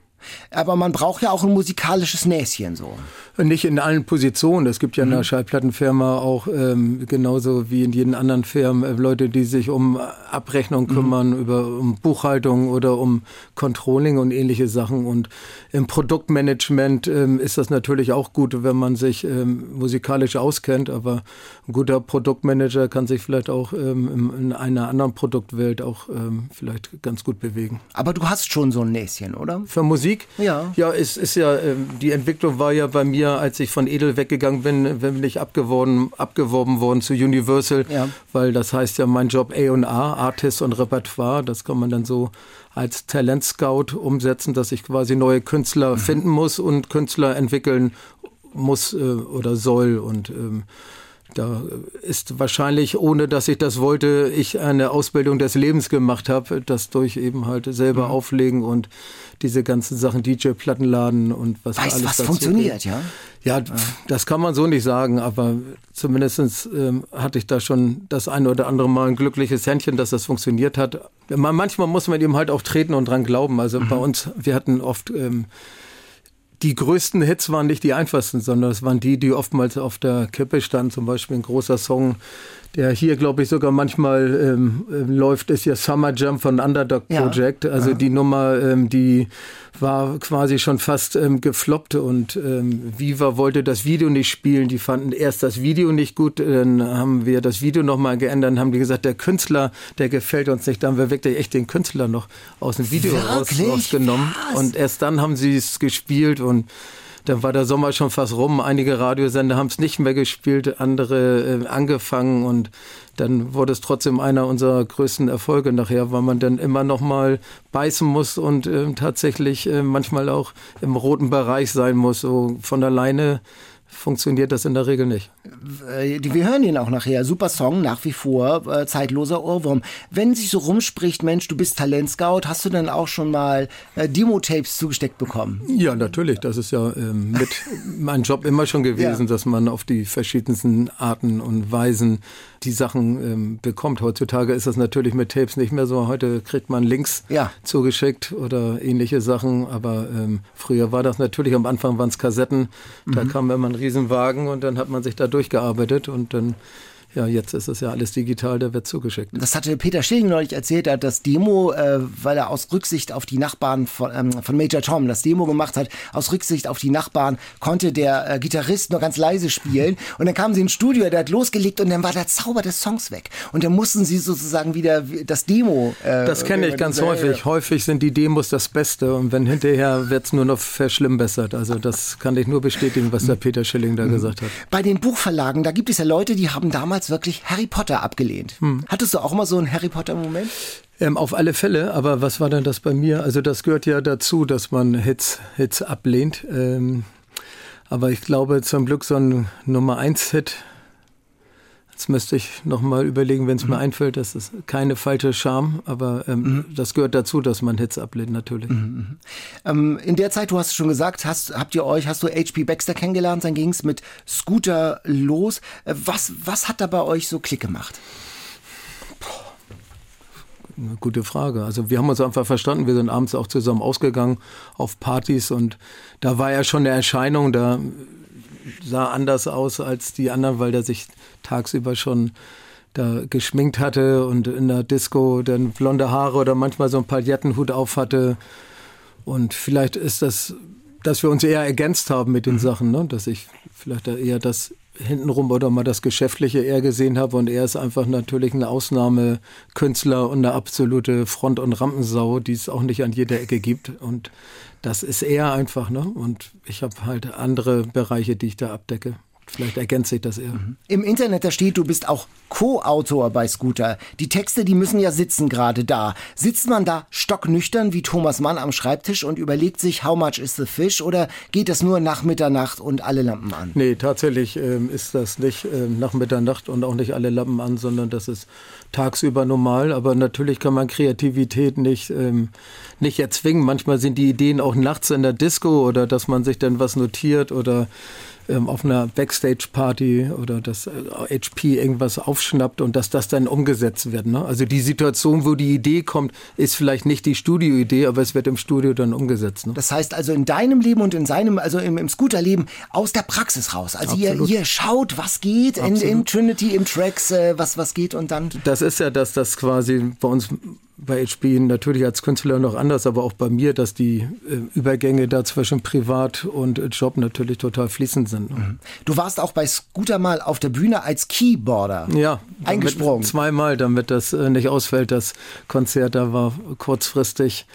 Speaker 2: Aber man braucht ja auch ein musikalisches Näschen so.
Speaker 3: Nicht in allen Positionen. Es gibt ja in der mhm. Schallplattenfirma auch ähm, genauso wie in jeden anderen Firmen äh, Leute, die sich um Abrechnung mhm. kümmern, mhm. über um Buchhaltung oder um Controlling und ähnliche Sachen. Und im Produktmanagement ähm, ist das natürlich auch gut, wenn man sich ähm, musikalisch auskennt. Aber ein guter Produktmanager kann sich vielleicht auch ähm, in einer anderen Produktwelt auch ähm, vielleicht ganz gut bewegen.
Speaker 2: Aber du hast schon so ein Näschen, oder?
Speaker 3: Für Musik?
Speaker 2: Ja.
Speaker 3: Ja, es ist ja, ähm, die Entwicklung war ja bei mir als ich von Edel weggegangen bin, bin ich abgeworben, abgeworben worden zu Universal, ja. weil das heißt ja mein Job A&A, Artist und Repertoire, das kann man dann so als Talent Scout umsetzen, dass ich quasi neue Künstler mhm. finden muss und Künstler entwickeln muss äh, oder soll und ähm, da ist wahrscheinlich, ohne dass ich das wollte, ich eine Ausbildung des Lebens gemacht habe, das durch eben halt selber mhm. auflegen und diese ganzen Sachen, DJ-Plattenladen und was
Speaker 2: weißt,
Speaker 3: alles
Speaker 2: was funktioniert,
Speaker 3: geht. ja? Ja, das kann man so nicht sagen, aber zumindest ähm, hatte ich da schon das eine oder andere Mal ein glückliches Händchen, dass das funktioniert hat. Manchmal muss man eben halt auch treten und dran glauben. Also mhm. bei uns, wir hatten oft ähm, die größten Hits waren nicht die einfachsten, sondern es waren die, die oftmals auf der Kippe standen. Zum Beispiel ein großer Song der hier, glaube ich, sogar manchmal ähm, äh, läuft, ist ja Summer Jump von Underdog Project. Ja. Also ja. die Nummer, ähm, die war quasi schon fast ähm, gefloppt und ähm, Viva wollte das Video nicht spielen. Die fanden erst das Video nicht gut, dann haben wir das Video nochmal geändert und haben die gesagt, der Künstler, der gefällt uns nicht. Da haben wir wirklich echt den Künstler noch aus dem Video raus, rausgenommen. Was? Und erst dann haben sie es gespielt und dann war der Sommer schon fast rum. Einige Radiosender haben es nicht mehr gespielt, andere äh, angefangen und dann wurde es trotzdem einer unserer größten Erfolge nachher, weil man dann immer noch mal beißen muss und äh, tatsächlich äh, manchmal auch im roten Bereich sein muss. So von alleine funktioniert das in der Regel nicht.
Speaker 2: Äh, wir hören ihn auch nachher. Super Song, nach wie vor, äh, zeitloser Ohrwurm. Wenn sich so rumspricht, Mensch, du bist Talentscout, hast du dann auch schon mal äh, Demo-Tapes zugesteckt bekommen?
Speaker 3: Ja, natürlich. Das ist ja ähm, mit *laughs* mein Job immer schon gewesen, ja. dass man auf die verschiedensten Arten und Weisen die Sachen ähm, bekommt. Heutzutage ist das natürlich mit Tapes nicht mehr so. Heute kriegt man Links ja. zugeschickt oder ähnliche Sachen. Aber ähm, früher war das natürlich, am Anfang waren es Kassetten. Da mhm. kam immer ein Riesenwagen und dann hat man sich da durchgearbeitet und dann ja, jetzt ist es ja alles digital, der wird zugeschickt.
Speaker 2: Das hatte Peter Schilling neulich erzählt, er hat das Demo, äh, weil er aus Rücksicht auf die Nachbarn von, ähm, von Major Tom das Demo gemacht hat, aus Rücksicht auf die Nachbarn konnte der äh, Gitarrist nur ganz leise spielen und dann kamen sie ins Studio, der hat losgelegt und dann war der Zauber des Songs weg und dann mussten sie sozusagen wieder das Demo.
Speaker 3: Äh, das kenne ich ganz häufig. Häufig sind die Demos das Beste und wenn hinterher wird es nur noch verschlimmbessert. Also das kann ich nur bestätigen, was der Peter Schilling da mhm. gesagt hat.
Speaker 2: Bei den Buchverlagen, da gibt es ja Leute, die haben damals damals wirklich Harry Potter abgelehnt. Hm. Hattest du auch mal so einen Harry Potter-Moment?
Speaker 3: Ähm, auf alle Fälle, aber was war denn das bei mir? Also das gehört ja dazu, dass man Hits, Hits ablehnt. Ähm, aber ich glaube zum Glück so ein Nummer 1 Hit Jetzt müsste ich nochmal überlegen, wenn es mhm. mir einfällt, das ist keine falsche Scham, aber ähm, mhm. das gehört dazu, dass man Hits ablehnt, natürlich. Mhm.
Speaker 2: mhm. Ähm, in der Zeit, du hast schon gesagt, hast, habt ihr euch, hast du HP Baxter kennengelernt, dann ging es mit Scooter los. Äh, was, was hat da bei euch so Klick gemacht?
Speaker 3: Eine gute Frage. Also wir haben uns einfach verstanden. Wir sind abends auch zusammen ausgegangen auf Partys und da war er schon eine Erscheinung. Da sah anders aus als die anderen, weil der sich tagsüber schon da geschminkt hatte und in der Disco dann blonde Haare oder manchmal so ein Palettenhut auf hatte. Und vielleicht ist das, dass wir uns eher ergänzt haben mit den mhm. Sachen, ne? dass ich vielleicht eher das hintenrum oder mal das Geschäftliche eher gesehen habe und er ist einfach natürlich ein Ausnahmekünstler und eine absolute Front- und Rampensau, die es auch nicht an jeder Ecke gibt und das ist er einfach, ne? Und ich habe halt andere Bereiche, die ich da abdecke. Vielleicht ergänzt sich das eher. Mhm.
Speaker 2: Im Internet, da steht, du bist auch Co-Autor bei Scooter. Die Texte, die müssen ja sitzen gerade da. Sitzt man da stocknüchtern wie Thomas Mann am Schreibtisch und überlegt sich, how much is the fish? Oder geht das nur nach Mitternacht und alle Lampen an?
Speaker 3: Nee, tatsächlich ähm, ist das nicht ähm, nach Mitternacht und auch nicht alle Lampen an, sondern das ist tagsüber normal. Aber natürlich kann man Kreativität nicht, ähm, nicht erzwingen. Manchmal sind die Ideen auch nachts in der Disco oder dass man sich dann was notiert oder ähm, auf einer Backstage-Party oder dass äh, HP irgendwas aufschnappt und dass das dann umgesetzt wird. Ne? Also die Situation, wo die Idee kommt, ist vielleicht nicht die Studioidee, aber es wird im Studio dann umgesetzt. Ne?
Speaker 2: Das heißt also in deinem Leben und in seinem, also im, im Scooterleben aus der Praxis raus. Also ihr, ihr schaut, was geht in, in, Trinity, im Tracks, äh, was, was geht und dann.
Speaker 3: Das ist ja das, das quasi bei uns bei HP natürlich als Künstler noch anders, aber auch bei mir, dass die äh, Übergänge da zwischen Privat und Job natürlich total fließend sind. Mhm.
Speaker 2: Du warst auch bei Scooter mal auf der Bühne als Keyboarder
Speaker 3: ja,
Speaker 2: eingesprungen.
Speaker 3: Zweimal, damit das äh, nicht ausfällt, das Konzert. Da war kurzfristig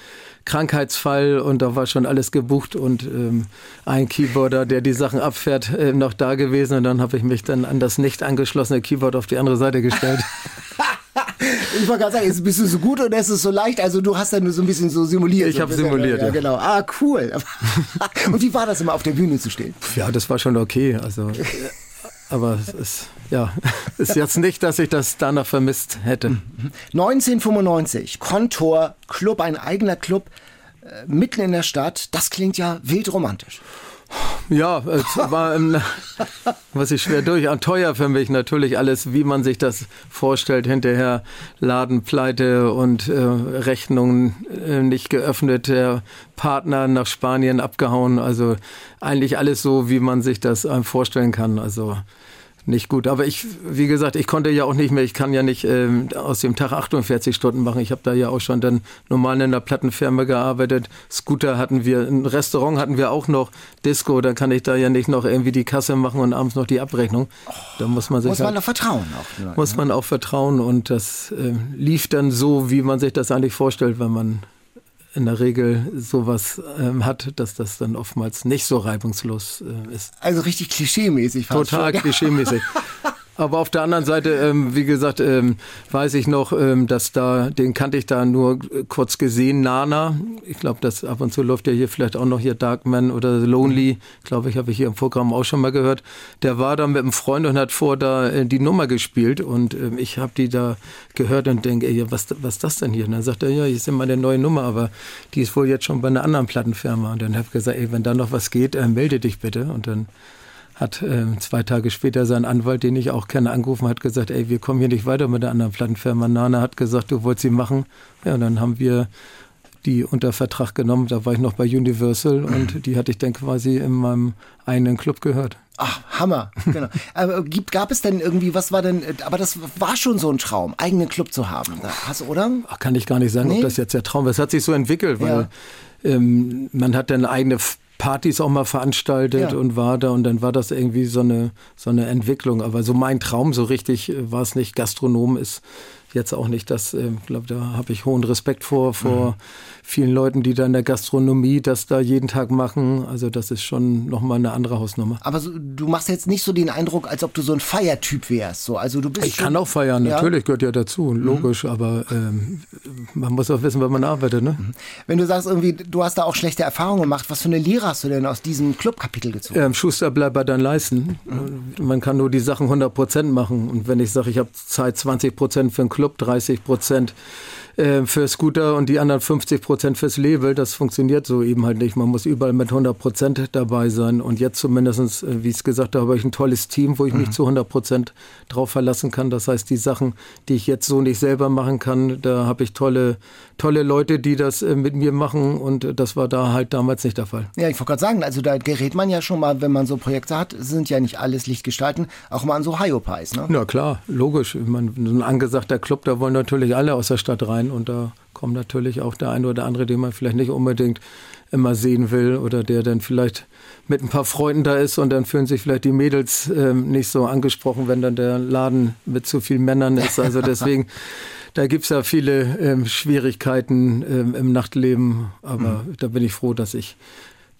Speaker 3: Krankheitsfall und da war schon alles gebucht und ähm, ein Keyboarder, der die Sachen abfährt, äh, noch da gewesen und dann habe ich mich dann an das nicht angeschlossene Keyboard auf die andere Seite gestellt. *laughs*
Speaker 2: ich wollte gerade sagen, jetzt bist du so gut und es ist so leicht. Also du hast da nur so ein bisschen so simuliert.
Speaker 3: Ich
Speaker 2: so
Speaker 3: habe simuliert.
Speaker 2: Ja, ja, genau. Ah, cool. *laughs* und wie war das immer auf der Bühne zu stehen?
Speaker 3: Ja, das war schon okay. Also, *laughs* aber es ist, ja, *laughs* ist jetzt nicht, dass ich das danach vermisst hätte.
Speaker 2: 1995, Kontor Club, ein eigener Club äh, mitten in der Stadt. Das klingt ja wild romantisch.
Speaker 3: Ja, es war, was ich schwer durch, teuer für mich natürlich alles, wie man sich das vorstellt. Hinterher Ladenpleite und äh, Rechnungen äh, nicht geöffnet, der Partner nach Spanien abgehauen. Also eigentlich alles so, wie man sich das einem vorstellen kann. Also nicht gut. Aber ich, wie gesagt, ich konnte ja auch nicht mehr, ich kann ja nicht ähm, aus dem Tag 48 Stunden machen. Ich habe da ja auch schon dann normal in einer Plattenfirma gearbeitet. Scooter hatten wir, ein Restaurant hatten wir auch noch, Disco, da kann ich da ja nicht noch irgendwie die Kasse machen und abends noch die Abrechnung. Da muss man sich.
Speaker 2: Muss man halt, doch vertrauen auch.
Speaker 3: Muss man auch vertrauen und das äh, lief dann so, wie man sich das eigentlich vorstellt, wenn man in der Regel sowas ähm, hat, dass das dann oftmals nicht so reibungslos äh, ist.
Speaker 2: Also richtig klischeemäßig.
Speaker 3: Total *laughs* klischeemäßig. Aber auf der anderen Seite, ähm, wie gesagt, ähm, weiß ich noch, ähm, dass da, den kannte ich da nur kurz gesehen, Nana. Ich glaube, das ab und zu läuft ja hier vielleicht auch noch hier Darkman oder Lonely. Glaube ich, habe ich hier im Programm auch schon mal gehört. Der war da mit einem Freund und hat vor da äh, die Nummer gespielt und ähm, ich habe die da gehört und denke, ey, was, was ist das denn hier? Und dann sagt er, ja, hier ist immer eine neue Nummer, aber die ist wohl jetzt schon bei einer anderen Plattenfirma. Und dann habe ich gesagt, ey, wenn da noch was geht, äh, melde dich bitte. Und dann hat äh, zwei Tage später sein Anwalt, den ich auch kenne, angerufen, hat gesagt, ey, wir kommen hier nicht weiter mit der anderen Plattenfirma. Nana hat gesagt, du wolltest sie machen. Ja, und dann haben wir die unter Vertrag genommen. Da war ich noch bei Universal *clears throat* und die hatte ich dann quasi in meinem eigenen Club gehört.
Speaker 2: Ach, Hammer, genau. aber gibt, gab es denn irgendwie, was war denn, aber das war schon so ein Traum, eigenen Club zu haben, hast, oder?
Speaker 3: Ach, kann ich gar nicht sagen, nee? ob das jetzt der Traum war. Es hat sich so entwickelt, weil ja. ähm, man hat dann eigene Partys auch mal veranstaltet ja. und war da und dann war das irgendwie so eine, so eine Entwicklung. Aber so mein Traum, so richtig äh, war es nicht. Gastronom ist jetzt auch nicht das, ich äh, glaube, da habe ich hohen Respekt vor, vor mhm. vielen Leuten, die da in der Gastronomie das da jeden Tag machen. Also das ist schon nochmal eine andere Hausnummer.
Speaker 2: Aber so, du machst jetzt nicht so den Eindruck, als ob du so ein Feiertyp wärst. So, also du bist
Speaker 3: ich kann auch feiern, ja? natürlich gehört ja dazu, mhm. logisch, mhm. aber ähm, man muss auch wissen, wann man arbeitet. Ne? Mhm.
Speaker 2: Wenn du sagst, irgendwie, du hast da auch schlechte Erfahrungen gemacht, was für eine Lehre hast du denn aus diesem Clubkapitel gezogen?
Speaker 3: Ähm, Schuster, bleib bei deinen Leisten. Mhm. Man kann nur die Sachen 100 Prozent machen. Und wenn ich sage, ich habe Zeit 20 Prozent für einen Club, 30 Prozent äh, für Scooter und die anderen 50 Prozent fürs Label. Das funktioniert so eben halt nicht. Man muss überall mit 100 Prozent dabei sein. Und jetzt zumindest, äh, wie ich es gesagt habe, habe ich ein tolles Team, wo ich mhm. mich zu 100 Prozent drauf verlassen kann. Das heißt, die Sachen, die ich jetzt so nicht selber machen kann, da habe ich tolle, tolle Leute, die das äh, mit mir machen. Und das war da halt damals nicht der Fall.
Speaker 2: Ja, ich wollte gerade sagen, also da gerät man ja schon mal, wenn man so Projekte hat, sind ja nicht alles Lichtgestalten, auch mal an so Hyopies, ne?
Speaker 3: Ja, klar, logisch. Man, so ein angesagter Club, da wollen natürlich alle aus der Stadt rein und da kommt natürlich auch der eine oder andere, den man vielleicht nicht unbedingt immer sehen will oder der dann vielleicht mit ein paar Freunden da ist und dann fühlen sich vielleicht die Mädels ähm, nicht so angesprochen, wenn dann der Laden mit zu vielen Männern ist. Also *laughs* deswegen, da gibt es ja viele ähm, Schwierigkeiten ähm, im Nachtleben, aber mhm. da bin ich froh, dass ich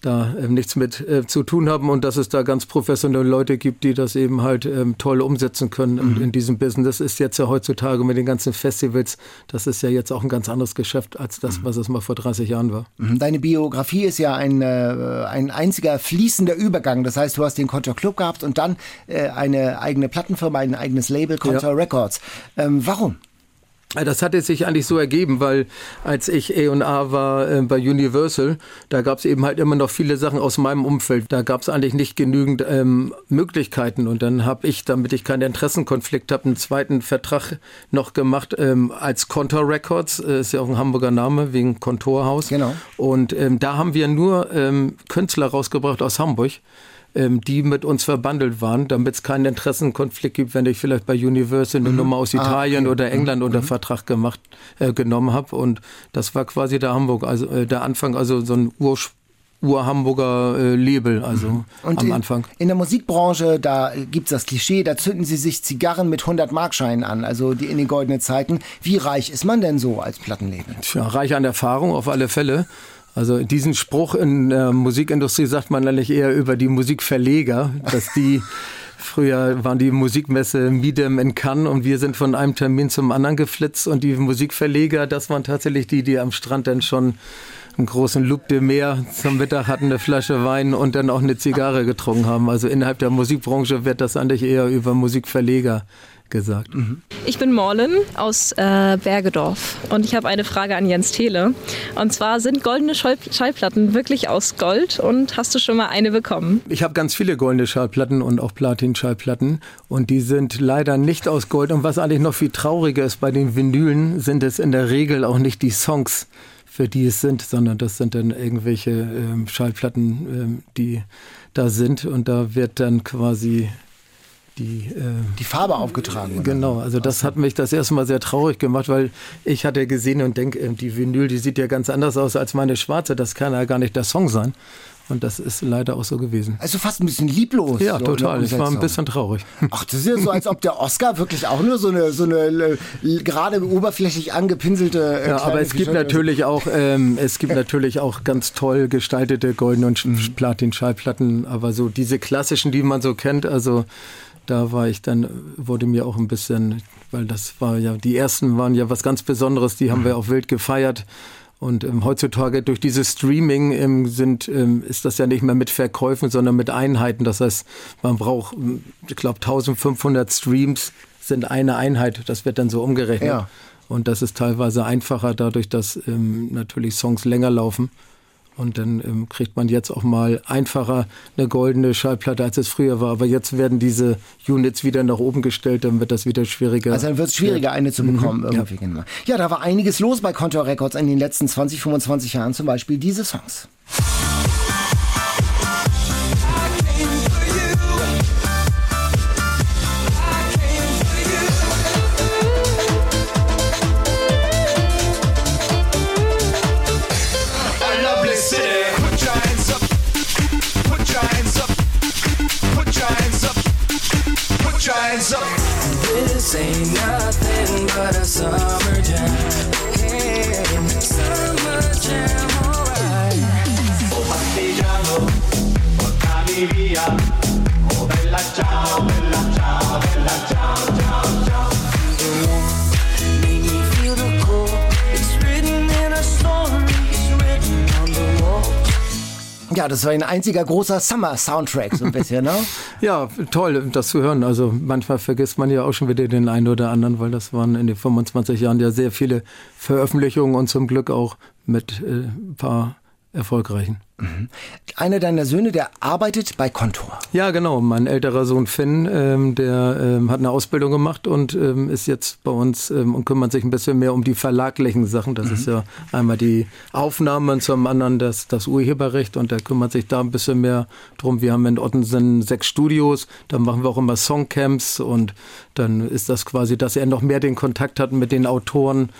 Speaker 3: da ähm, nichts mit äh, zu tun haben und dass es da ganz professionelle Leute gibt, die das eben halt ähm, toll umsetzen können mhm. in, in, diesem Business. Das ist jetzt ja heutzutage mit den ganzen Festivals, das ist ja jetzt auch ein ganz anderes Geschäft als das, mhm. was es mal vor 30 Jahren war.
Speaker 2: Mhm. Deine Biografie ist ja ein, äh, ein einziger fließender Übergang. Das heißt, du hast den Contour Club gehabt und dann äh, eine eigene Plattenfirma, ein eigenes Label, Contour ja. Records. Ähm, warum?
Speaker 3: Das hatte sich eigentlich so ergeben, weil als ich A&A war äh, bei Universal, da gab es eben halt immer noch viele Sachen aus meinem Umfeld. Da gab es eigentlich nicht genügend ähm, Möglichkeiten. Und dann habe ich, damit ich keinen Interessenkonflikt habe, einen zweiten Vertrag noch gemacht ähm, als Contour Records. Äh, ist ja auch ein Hamburger Name wegen Kontorhaus.
Speaker 2: Genau.
Speaker 3: Und ähm, da haben wir nur ähm, Künstler rausgebracht aus Hamburg die mit uns verbandelt waren, damit es keinen Interessenkonflikt gibt, wenn ich vielleicht bei Universal eine mhm. Nummer aus ah, Italien ah, okay. oder England mhm. unter Vertrag gemacht äh, genommen habe. Und das war quasi der Hamburg, also äh, der Anfang, also so ein Ursprung. Ur-Hamburger äh, Label, also mhm.
Speaker 2: Und
Speaker 3: am
Speaker 2: in,
Speaker 3: Anfang.
Speaker 2: In der Musikbranche, da gibt's das Klischee, da zünden sie sich Zigarren mit 100 Markscheinen an, also die in den goldenen Zeiten. Wie reich ist man denn so als Plattenlabel?
Speaker 3: Tja, reich an Erfahrung auf alle Fälle. Also diesen Spruch in der Musikindustrie sagt man eigentlich eher über die Musikverleger, dass die *laughs* Früher waren die Musikmesse Miedem in Cannes und wir sind von einem Termin zum anderen geflitzt und die Musikverleger, das waren tatsächlich die, die am Strand dann schon einen großen Loup de Meer zum Mittag hatten, eine Flasche Wein und dann auch eine Zigarre getrunken haben. Also innerhalb der Musikbranche wird das eigentlich eher über Musikverleger gesagt. Mhm.
Speaker 6: Ich bin Morlen aus äh, Bergedorf und ich habe eine Frage an Jens Thiele. Und zwar sind goldene Schallplatten wirklich aus Gold und hast du schon mal eine bekommen?
Speaker 3: Ich habe ganz viele goldene Schallplatten und auch Platin-Schallplatten und die sind leider nicht aus Gold. Und was eigentlich noch viel trauriger ist, bei den Vinylen sind es in der Regel auch nicht die Songs, für die es sind, sondern das sind dann irgendwelche ähm, Schallplatten, ähm, die da sind und da wird dann quasi die, äh,
Speaker 2: die Farbe aufgetragen.
Speaker 3: Genau, also das hat mich das erste Mal sehr traurig gemacht, weil ich hatte gesehen und denke, äh, die Vinyl, die sieht ja ganz anders aus als meine schwarze. Das kann ja gar nicht der Song sein. Und das ist leider auch so gewesen.
Speaker 2: Also fast ein bisschen lieblos.
Speaker 3: Ja, so total. Ich war ein bisschen traurig. *laughs*
Speaker 2: Ach, das ist ja so, als ob der Oscar wirklich auch nur so eine, so eine gerade oberflächlich angepinselte.
Speaker 3: Äh, ja, aber es gibt natürlich auch, ähm, es gibt natürlich auch ganz toll gestaltete goldene und mhm. Platin-Schallplatten. Aber so diese klassischen, die man so kennt, also da war ich dann, wurde mir auch ein bisschen, weil das war ja, die ersten waren ja was ganz Besonderes, die haben wir auch wild gefeiert. Und ähm, heutzutage durch dieses Streaming ähm, sind, ähm, ist das ja nicht mehr mit Verkäufen, sondern mit Einheiten. Das heißt, man braucht, ich glaube, 1500 Streams sind eine Einheit. Das wird dann so umgerechnet. Ja. Und das ist teilweise einfacher dadurch, dass ähm, natürlich Songs länger laufen. Und dann ähm, kriegt man jetzt auch mal einfacher eine goldene Schallplatte, als es früher war. Aber jetzt werden diese Units wieder nach oben gestellt, dann wird das wieder schwieriger.
Speaker 2: Also dann wird es schwieriger, eine zu bekommen. Mhm, irgendwie. Ja. Genau. ja, da war einiges los bei Contour Records in den letzten 20, 25 Jahren. Zum Beispiel diese Songs.
Speaker 7: Up. This ain't nothing but a summer jam. Summer jam, alright.
Speaker 4: Oh.
Speaker 2: Ja, das war ein einziger großer Summer-Soundtrack, so ein bisschen, ne? *laughs*
Speaker 3: Ja, toll, das zu hören. Also manchmal vergisst man ja auch schon wieder den einen oder anderen, weil das waren in den 25 Jahren ja sehr viele Veröffentlichungen und zum Glück auch mit äh, ein paar erfolgreichen.
Speaker 2: Einer deiner Söhne, der arbeitet bei Kontor.
Speaker 3: Ja, genau. Mein älterer Sohn Finn, ähm, der ähm, hat eine Ausbildung gemacht und ähm, ist jetzt bei uns ähm, und kümmert sich ein bisschen mehr um die verlaglichen Sachen. Das ist ja einmal die Aufnahme und zum anderen das, das Urheberrecht und der kümmert sich da ein bisschen mehr drum. Wir haben in Ottensen sechs Studios, da machen wir auch immer Songcamps und dann ist das quasi, dass er noch mehr den Kontakt hat mit den Autoren.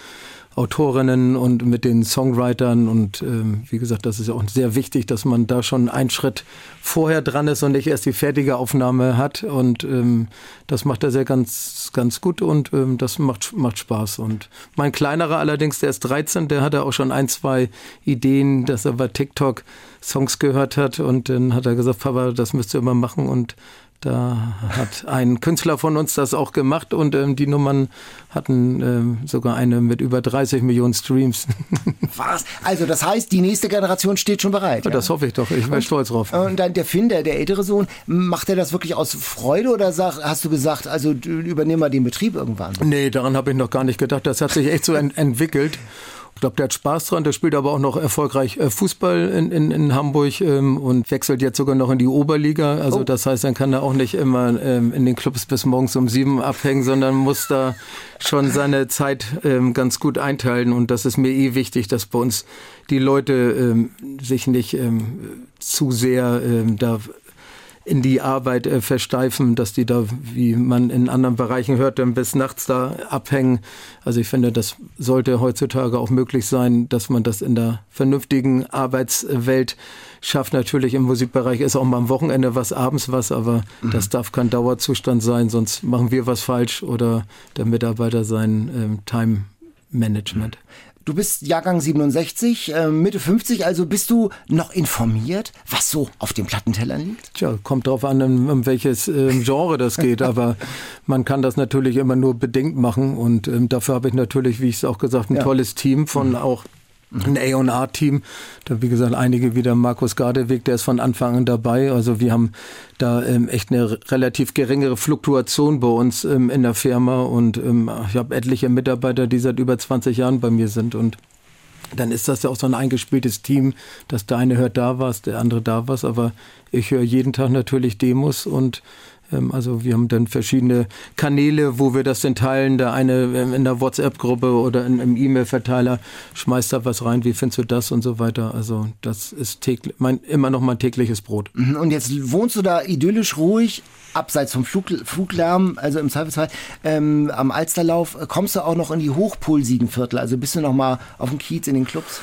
Speaker 3: Autorinnen und mit den Songwritern und ähm, wie gesagt, das ist ja auch sehr wichtig, dass man da schon einen Schritt vorher dran ist und nicht erst die fertige Aufnahme hat und ähm, das macht er sehr ganz ganz gut und ähm, das macht macht Spaß. Und mein kleinerer allerdings, der ist 13, der hatte auch schon ein zwei Ideen, dass er bei TikTok Songs gehört hat und dann hat er gesagt, Papa, das müsst ihr immer machen und da hat ein Künstler von uns das auch gemacht und ähm, die Nummern hatten ähm, sogar eine mit über 30 Millionen Streams. *laughs*
Speaker 2: Was? Also das heißt, die nächste Generation steht schon bereit. Ja?
Speaker 3: Das hoffe ich doch. Ich wäre stolz drauf.
Speaker 2: Und dann der Finn, der, ältere Sohn, macht er das wirklich aus Freude oder sag, hast du gesagt, also übernimm mal den Betrieb irgendwann?
Speaker 3: Nee, daran habe ich noch gar nicht gedacht. Das hat sich echt so ent entwickelt. Ich glaube, der hat Spaß dran. Der spielt aber auch noch erfolgreich äh, Fußball in, in, in Hamburg ähm, und wechselt jetzt sogar noch in die Oberliga. Also
Speaker 2: Oh.
Speaker 3: das heißt, dann kann er auch nicht immer ähm, in den Clubs bis morgens um sieben abhängen, sondern muss da schon seine Zeit ähm, ganz gut einteilen. Und das ist mir eh wichtig, dass bei uns die Leute ähm, sich nicht ähm, zu sehr ähm, da in die Arbeit äh, versteifen, dass die da, wie man in anderen Bereichen hört, dann bis nachts da abhängen. Also ich finde, das sollte heutzutage auch möglich sein, dass man das in der vernünftigen Arbeitswelt schafft. Natürlich im Musikbereich ist auch mal am Wochenende was, abends was, aber das darf kein Dauerzustand sein, sonst machen wir was falsch oder der Mitarbeiter sein ähm, Time Management.
Speaker 2: Du bist Jahrgang 67, äh, Mitte 50, also bist du noch informiert, was so auf den Plattentellern liegt?
Speaker 3: Tja, kommt drauf an, um, welches ähm, Genre das geht, aber man kann das natürlich immer nur bedingt machen und ähm, dafür habe ich natürlich, wie ich es auch gesagt, ein
Speaker 2: Ja.
Speaker 3: tolles Team von auch ein A&R-Team. Da, wie gesagt, einige wie der Markus Gardeweg, der ist von Anfang an dabei. Also wir haben da ähm, echt eine relativ geringere Fluktuation bei uns ähm, in der Firma und ähm, ich habe etliche Mitarbeiter, die seit über 20 Jahren bei mir sind und dann ist das ja auch so ein eingespieltes Team, dass der eine hört da was, der andere da was, aber ich höre jeden Tag natürlich Demos und also wir haben dann verschiedene Kanäle, wo wir das dann teilen. Der eine ähm, in der WhatsApp-Gruppe oder in, im E-Mail-Verteiler schmeißt da was rein, wie findest du das und so weiter. Also das ist täglich, mein, immer noch mein tägliches Brot.
Speaker 2: Mhm, Und jetzt wohnst du da idyllisch ruhig, abseits vom Flug, Fluglärm, also im Zweifelsfall ähm, am Alsterlauf. Kommst du auch noch in die hochpulsigen Viertel? Also bist du noch mal auf dem Kiez in den Clubs?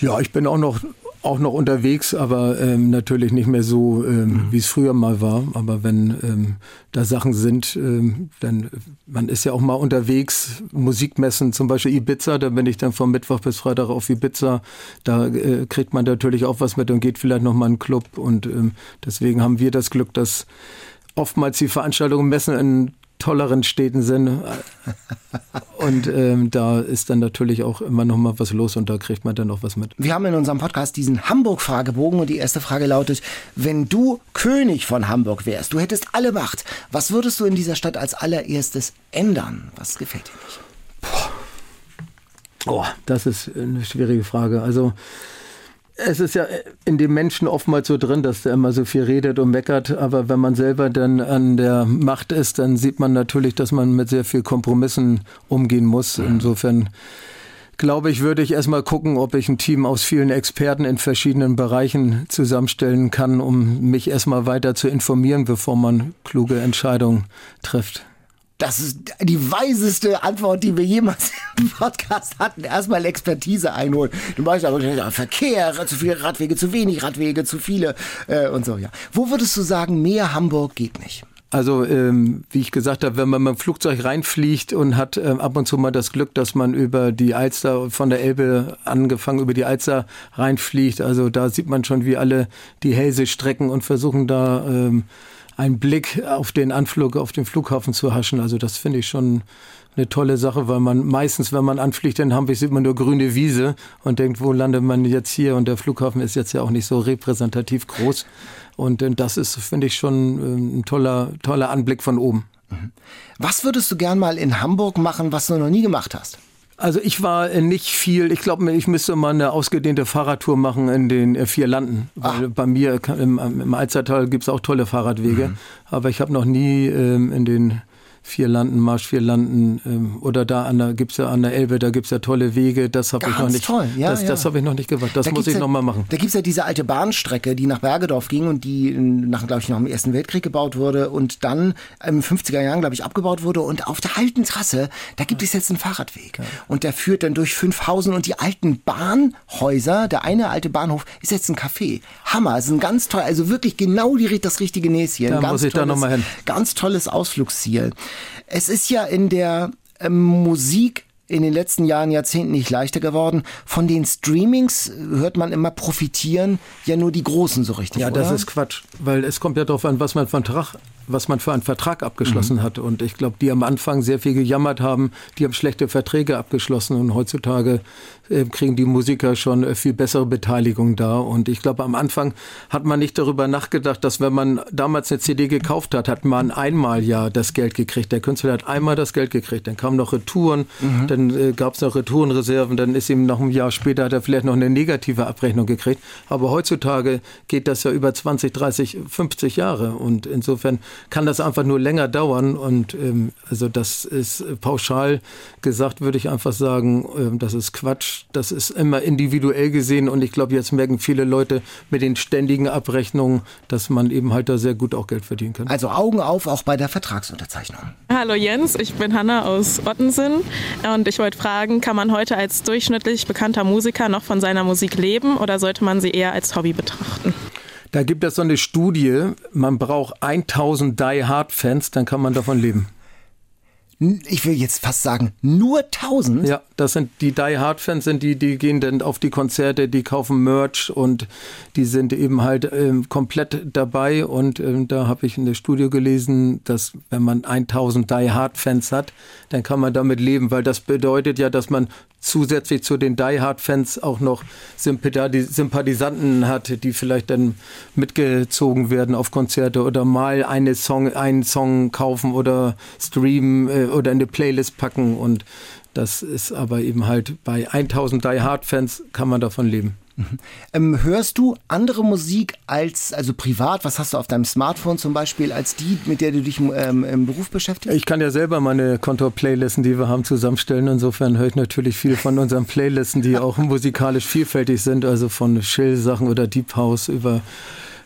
Speaker 3: Ja, ich bin auch noch auch noch unterwegs, aber ähm, natürlich nicht mehr so, ähm, wie es früher mal war. Aber wenn ähm, da Sachen sind, ähm, dann man ist ja auch mal unterwegs, Musikmessen, zum Beispiel Ibiza, da bin ich dann von Mittwoch bis Freitag auf Ibiza. Da äh, kriegt man natürlich auch was mit und geht vielleicht noch mal in einen Club. Und ähm, deswegen haben wir das Glück, dass oftmals die Veranstaltungen Messen in tolleren Städten sind. Und ähm, da ist dann natürlich auch immer noch mal was los und da kriegt man dann auch was mit.
Speaker 2: Wir haben in unserem Podcast diesen Hamburg-Fragebogen und die erste Frage lautet, wenn du König von Hamburg wärst, du hättest alle Macht, was würdest du in dieser Stadt als allererstes ändern? Was gefällt dir nicht?
Speaker 3: Oh, das ist eine schwierige Frage. Also es ist ja in dem Menschen oftmals so drin, dass der immer so viel redet und meckert, aber wenn man selber dann an der Macht ist, dann sieht man natürlich, dass man mit sehr viel Kompromissen umgehen muss. Insofern glaube ich, würde ich erstmal gucken, ob ich ein Team aus vielen Experten in verschiedenen Bereichen zusammenstellen kann, um mich erstmal weiter zu informieren, bevor man kluge Entscheidungen trifft.
Speaker 2: Das ist die weiseste Antwort, die wir jemals *laughs* im Podcast hatten. Erstmal Expertise einholen. Du meinst aber Verkehr, zu viele Radwege, zu wenig Radwege, zu viele äh, und so, ja. Wo würdest du sagen, mehr Hamburg geht nicht?
Speaker 3: Also ähm, wie ich gesagt habe, wenn man mit dem Flugzeug reinfliegt und hat ähm, ab und zu mal das Glück, dass man über die Alster von der Elbe angefangen über die Alster reinfliegt, also da sieht man schon, wie alle die Hälse strecken und versuchen da ähm, einen Blick auf den Anflug, auf den Flughafen zu haschen. Also das finde ich schon eine tolle Sache, weil man meistens, wenn man anfliegt in Hamburg, sieht man nur grüne Wiese und denkt, wo landet man jetzt hier? Und der Flughafen ist jetzt ja auch nicht so repräsentativ groß. Und äh, das ist, finde ich, schon äh, ein toller, toller Anblick von oben.
Speaker 2: Was würdest du gern mal in Hamburg machen, was du noch nie gemacht hast?
Speaker 3: Also ich war äh, nicht viel, ich glaube, ich müsste mal eine ausgedehnte Fahrradtour machen in den äh, vier Landen. Weil bei mir kann- im, im Alzertal gibt's auch tolle Fahrradwege, aber ich habe noch nie ähm, in den vier Landen, Marsch vier Landen ähm, oder da an der, gibt's ja an der Elbe, da gibt's ja tolle Wege, das habe ich noch nicht,
Speaker 2: toll, ja,
Speaker 3: das,
Speaker 2: ja.
Speaker 3: das habe ich noch nicht gemacht, das
Speaker 2: Da
Speaker 3: muss ich
Speaker 2: ja,
Speaker 3: noch mal machen.
Speaker 2: Da gibt's ja diese alte Bahnstrecke, die nach Bergedorf ging und die in- nach, glaube ich, nach dem Ersten Weltkrieg gebaut wurde und dann im 50er Jahren, glaube ich, abgebaut wurde. Und auf der alten Trasse, da gibt es jetzt einen Fahrradweg. Und der führt dann durch Fünfhausen und die alten Bahnhäuser. Der eine alte Bahnhof ist jetzt ein Café. Hammer, es ist ein ganz toll, also wirklich genau die, das richtige Näschen.
Speaker 3: Da
Speaker 2: ganz
Speaker 3: muss ich da noch
Speaker 2: tolles-
Speaker 3: mal hin.
Speaker 2: Ganz tolles Ausflugsziel. Es ist ja in der ähm, Musik in den letzten Jahren, Jahrzehnten nicht leichter geworden. Von den Streamings hört man immer profitieren ja nur die Großen so richtig,
Speaker 3: Ja,
Speaker 2: oder?
Speaker 3: das ist Quatsch, weil es kommt ja darauf an, was man einen Vertrag, was man für einen Vertrag abgeschlossen
Speaker 2: Mhm.
Speaker 3: hat. Und ich glaube, die am Anfang sehr viel gejammert haben, die haben schlechte Verträge abgeschlossen und heutzutage äh, kriegen die Musiker schon äh, viel bessere Beteiligung da. Und ich glaube, am Anfang hat man nicht darüber nachgedacht, dass wenn man damals eine CD gekauft hat, hat man einmal ja das Geld gekriegt. Der Künstler hat einmal das Geld gekriegt. Dann kamen noch Retouren,
Speaker 2: Mhm.
Speaker 3: dann äh, gab es noch Retourenreserven, dann ist ihm noch ein Jahr später hat er vielleicht noch eine negative Abrechnung gekriegt. Aber heutzutage geht das ja über 20, 30, 50 Jahre und insofern kann das einfach nur länger dauern und ähm, also das ist äh, pauschal gesagt, würde ich einfach sagen, ähm, das ist Quatsch. Das ist immer individuell gesehen und ich glaube, jetzt merken viele Leute mit den ständigen Abrechnungen, dass man eben halt da sehr gut auch Geld verdienen kann.
Speaker 2: Also Augen auf, auch bei der Vertragsunterzeichnung.
Speaker 5: Hallo Jens, ich bin Hanna aus Ottensen und ich wollte fragen, kann man heute als durchschnittlich bekannter Musiker noch von seiner Musik leben oder sollte man sie eher als Hobby betrachten?
Speaker 3: Da gibt es so eine Studie, man braucht 1000 Die Hard Fans, dann kann man davon leben.
Speaker 2: Ich will jetzt fast sagen, nur 1000?
Speaker 3: Ja, das sind die Die Hard Fans, sind die, die gehen dann auf die Konzerte, die kaufen Merch und die sind eben halt ähm, komplett dabei. Und ähm, da habe ich in der Studie gelesen, dass wenn man 1000 Die Hard Fans hat, dann kann man damit leben, weil das bedeutet ja, dass man zusätzlich zu den Die Hard Fans auch noch Sympathis Sympathisanten hat, die vielleicht dann mitgezogen werden auf Konzerte oder mal eine Song, einen Song kaufen oder streamen äh, oder in eine Playlist packen und das ist aber eben halt bei 1000 Die Hard Fans kann man davon leben. *laughs*
Speaker 2: Ähm, hörst du andere Musik als, also privat, was hast du auf deinem Smartphone zum Beispiel, als die, mit der du dich ähm, im Beruf beschäftigst?
Speaker 3: Ich kann ja selber meine Kontor-Playlisten, die wir haben, zusammenstellen. Insofern höre ich natürlich viel von unseren Playlisten, die auch musikalisch vielfältig sind, also von Chill-Sachen oder Deep House über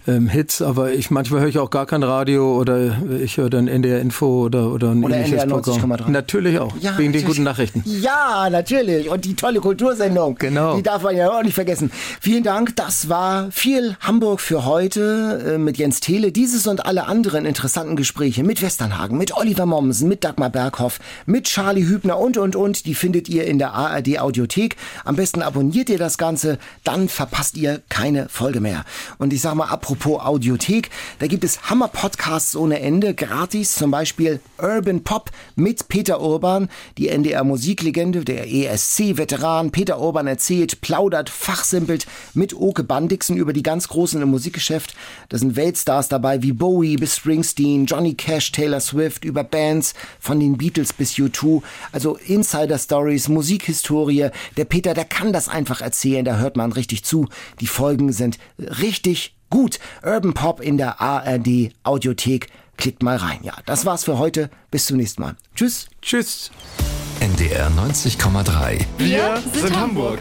Speaker 3: ähm, Hits. Aber ich manchmal höre ich auch gar kein Radio oder ich höre dann NDR Info oder oder ein
Speaker 2: Oder
Speaker 3: ähnliches
Speaker 2: NDR
Speaker 3: Programm.
Speaker 2: 90,3.
Speaker 3: Natürlich auch,
Speaker 2: Ja,
Speaker 3: wegen den
Speaker 2: natürlich.
Speaker 3: guten Nachrichten.
Speaker 2: Ja, natürlich. Und die tolle Kultursendung.
Speaker 3: Genau.
Speaker 2: Die darf man ja auch nicht vergessen. Vielen Dank. Das war viel Hamburg für heute äh, mit Jens Thiele. Dieses und alle anderen interessanten Gespräche mit Westernhagen, mit Oliver Mommsen, mit Dagmar Berghoff, mit Charlie Hübner und, und, und. Die findet ihr in der ARD Audiothek. Am besten abonniert ihr das Ganze, dann verpasst ihr keine Folge mehr. Und ich sag mal, apropos Audiothek, da gibt es Hammer-Podcasts ohne Ende, gratis, zum Beispiel Urban Pop mit Peter Urban, die NDR-Musiklegende, der ESC-Veteran. Peter Urban erzählt, plaudert, fachsimpelt mit Oke Bandixen über die ganz Großen im Musikgeschäft. Da sind Weltstars dabei wie Bowie bis Springsteen, Johnny Cash, Taylor Swift, über Bands von den Beatles bis U2. Also Insider-Stories, Musikhistorie. Der Peter, der kann das einfach erzählen, da hört man richtig zu. Die Folgen sind richtig gut. Urban Pop in der ARD Audiothek. Klickt mal rein. Ja, das war's für heute. Bis zum nächsten Mal. Tschüss.
Speaker 3: Tschüss.
Speaker 1: NDR 90,3.
Speaker 4: Wir sind Hamburg.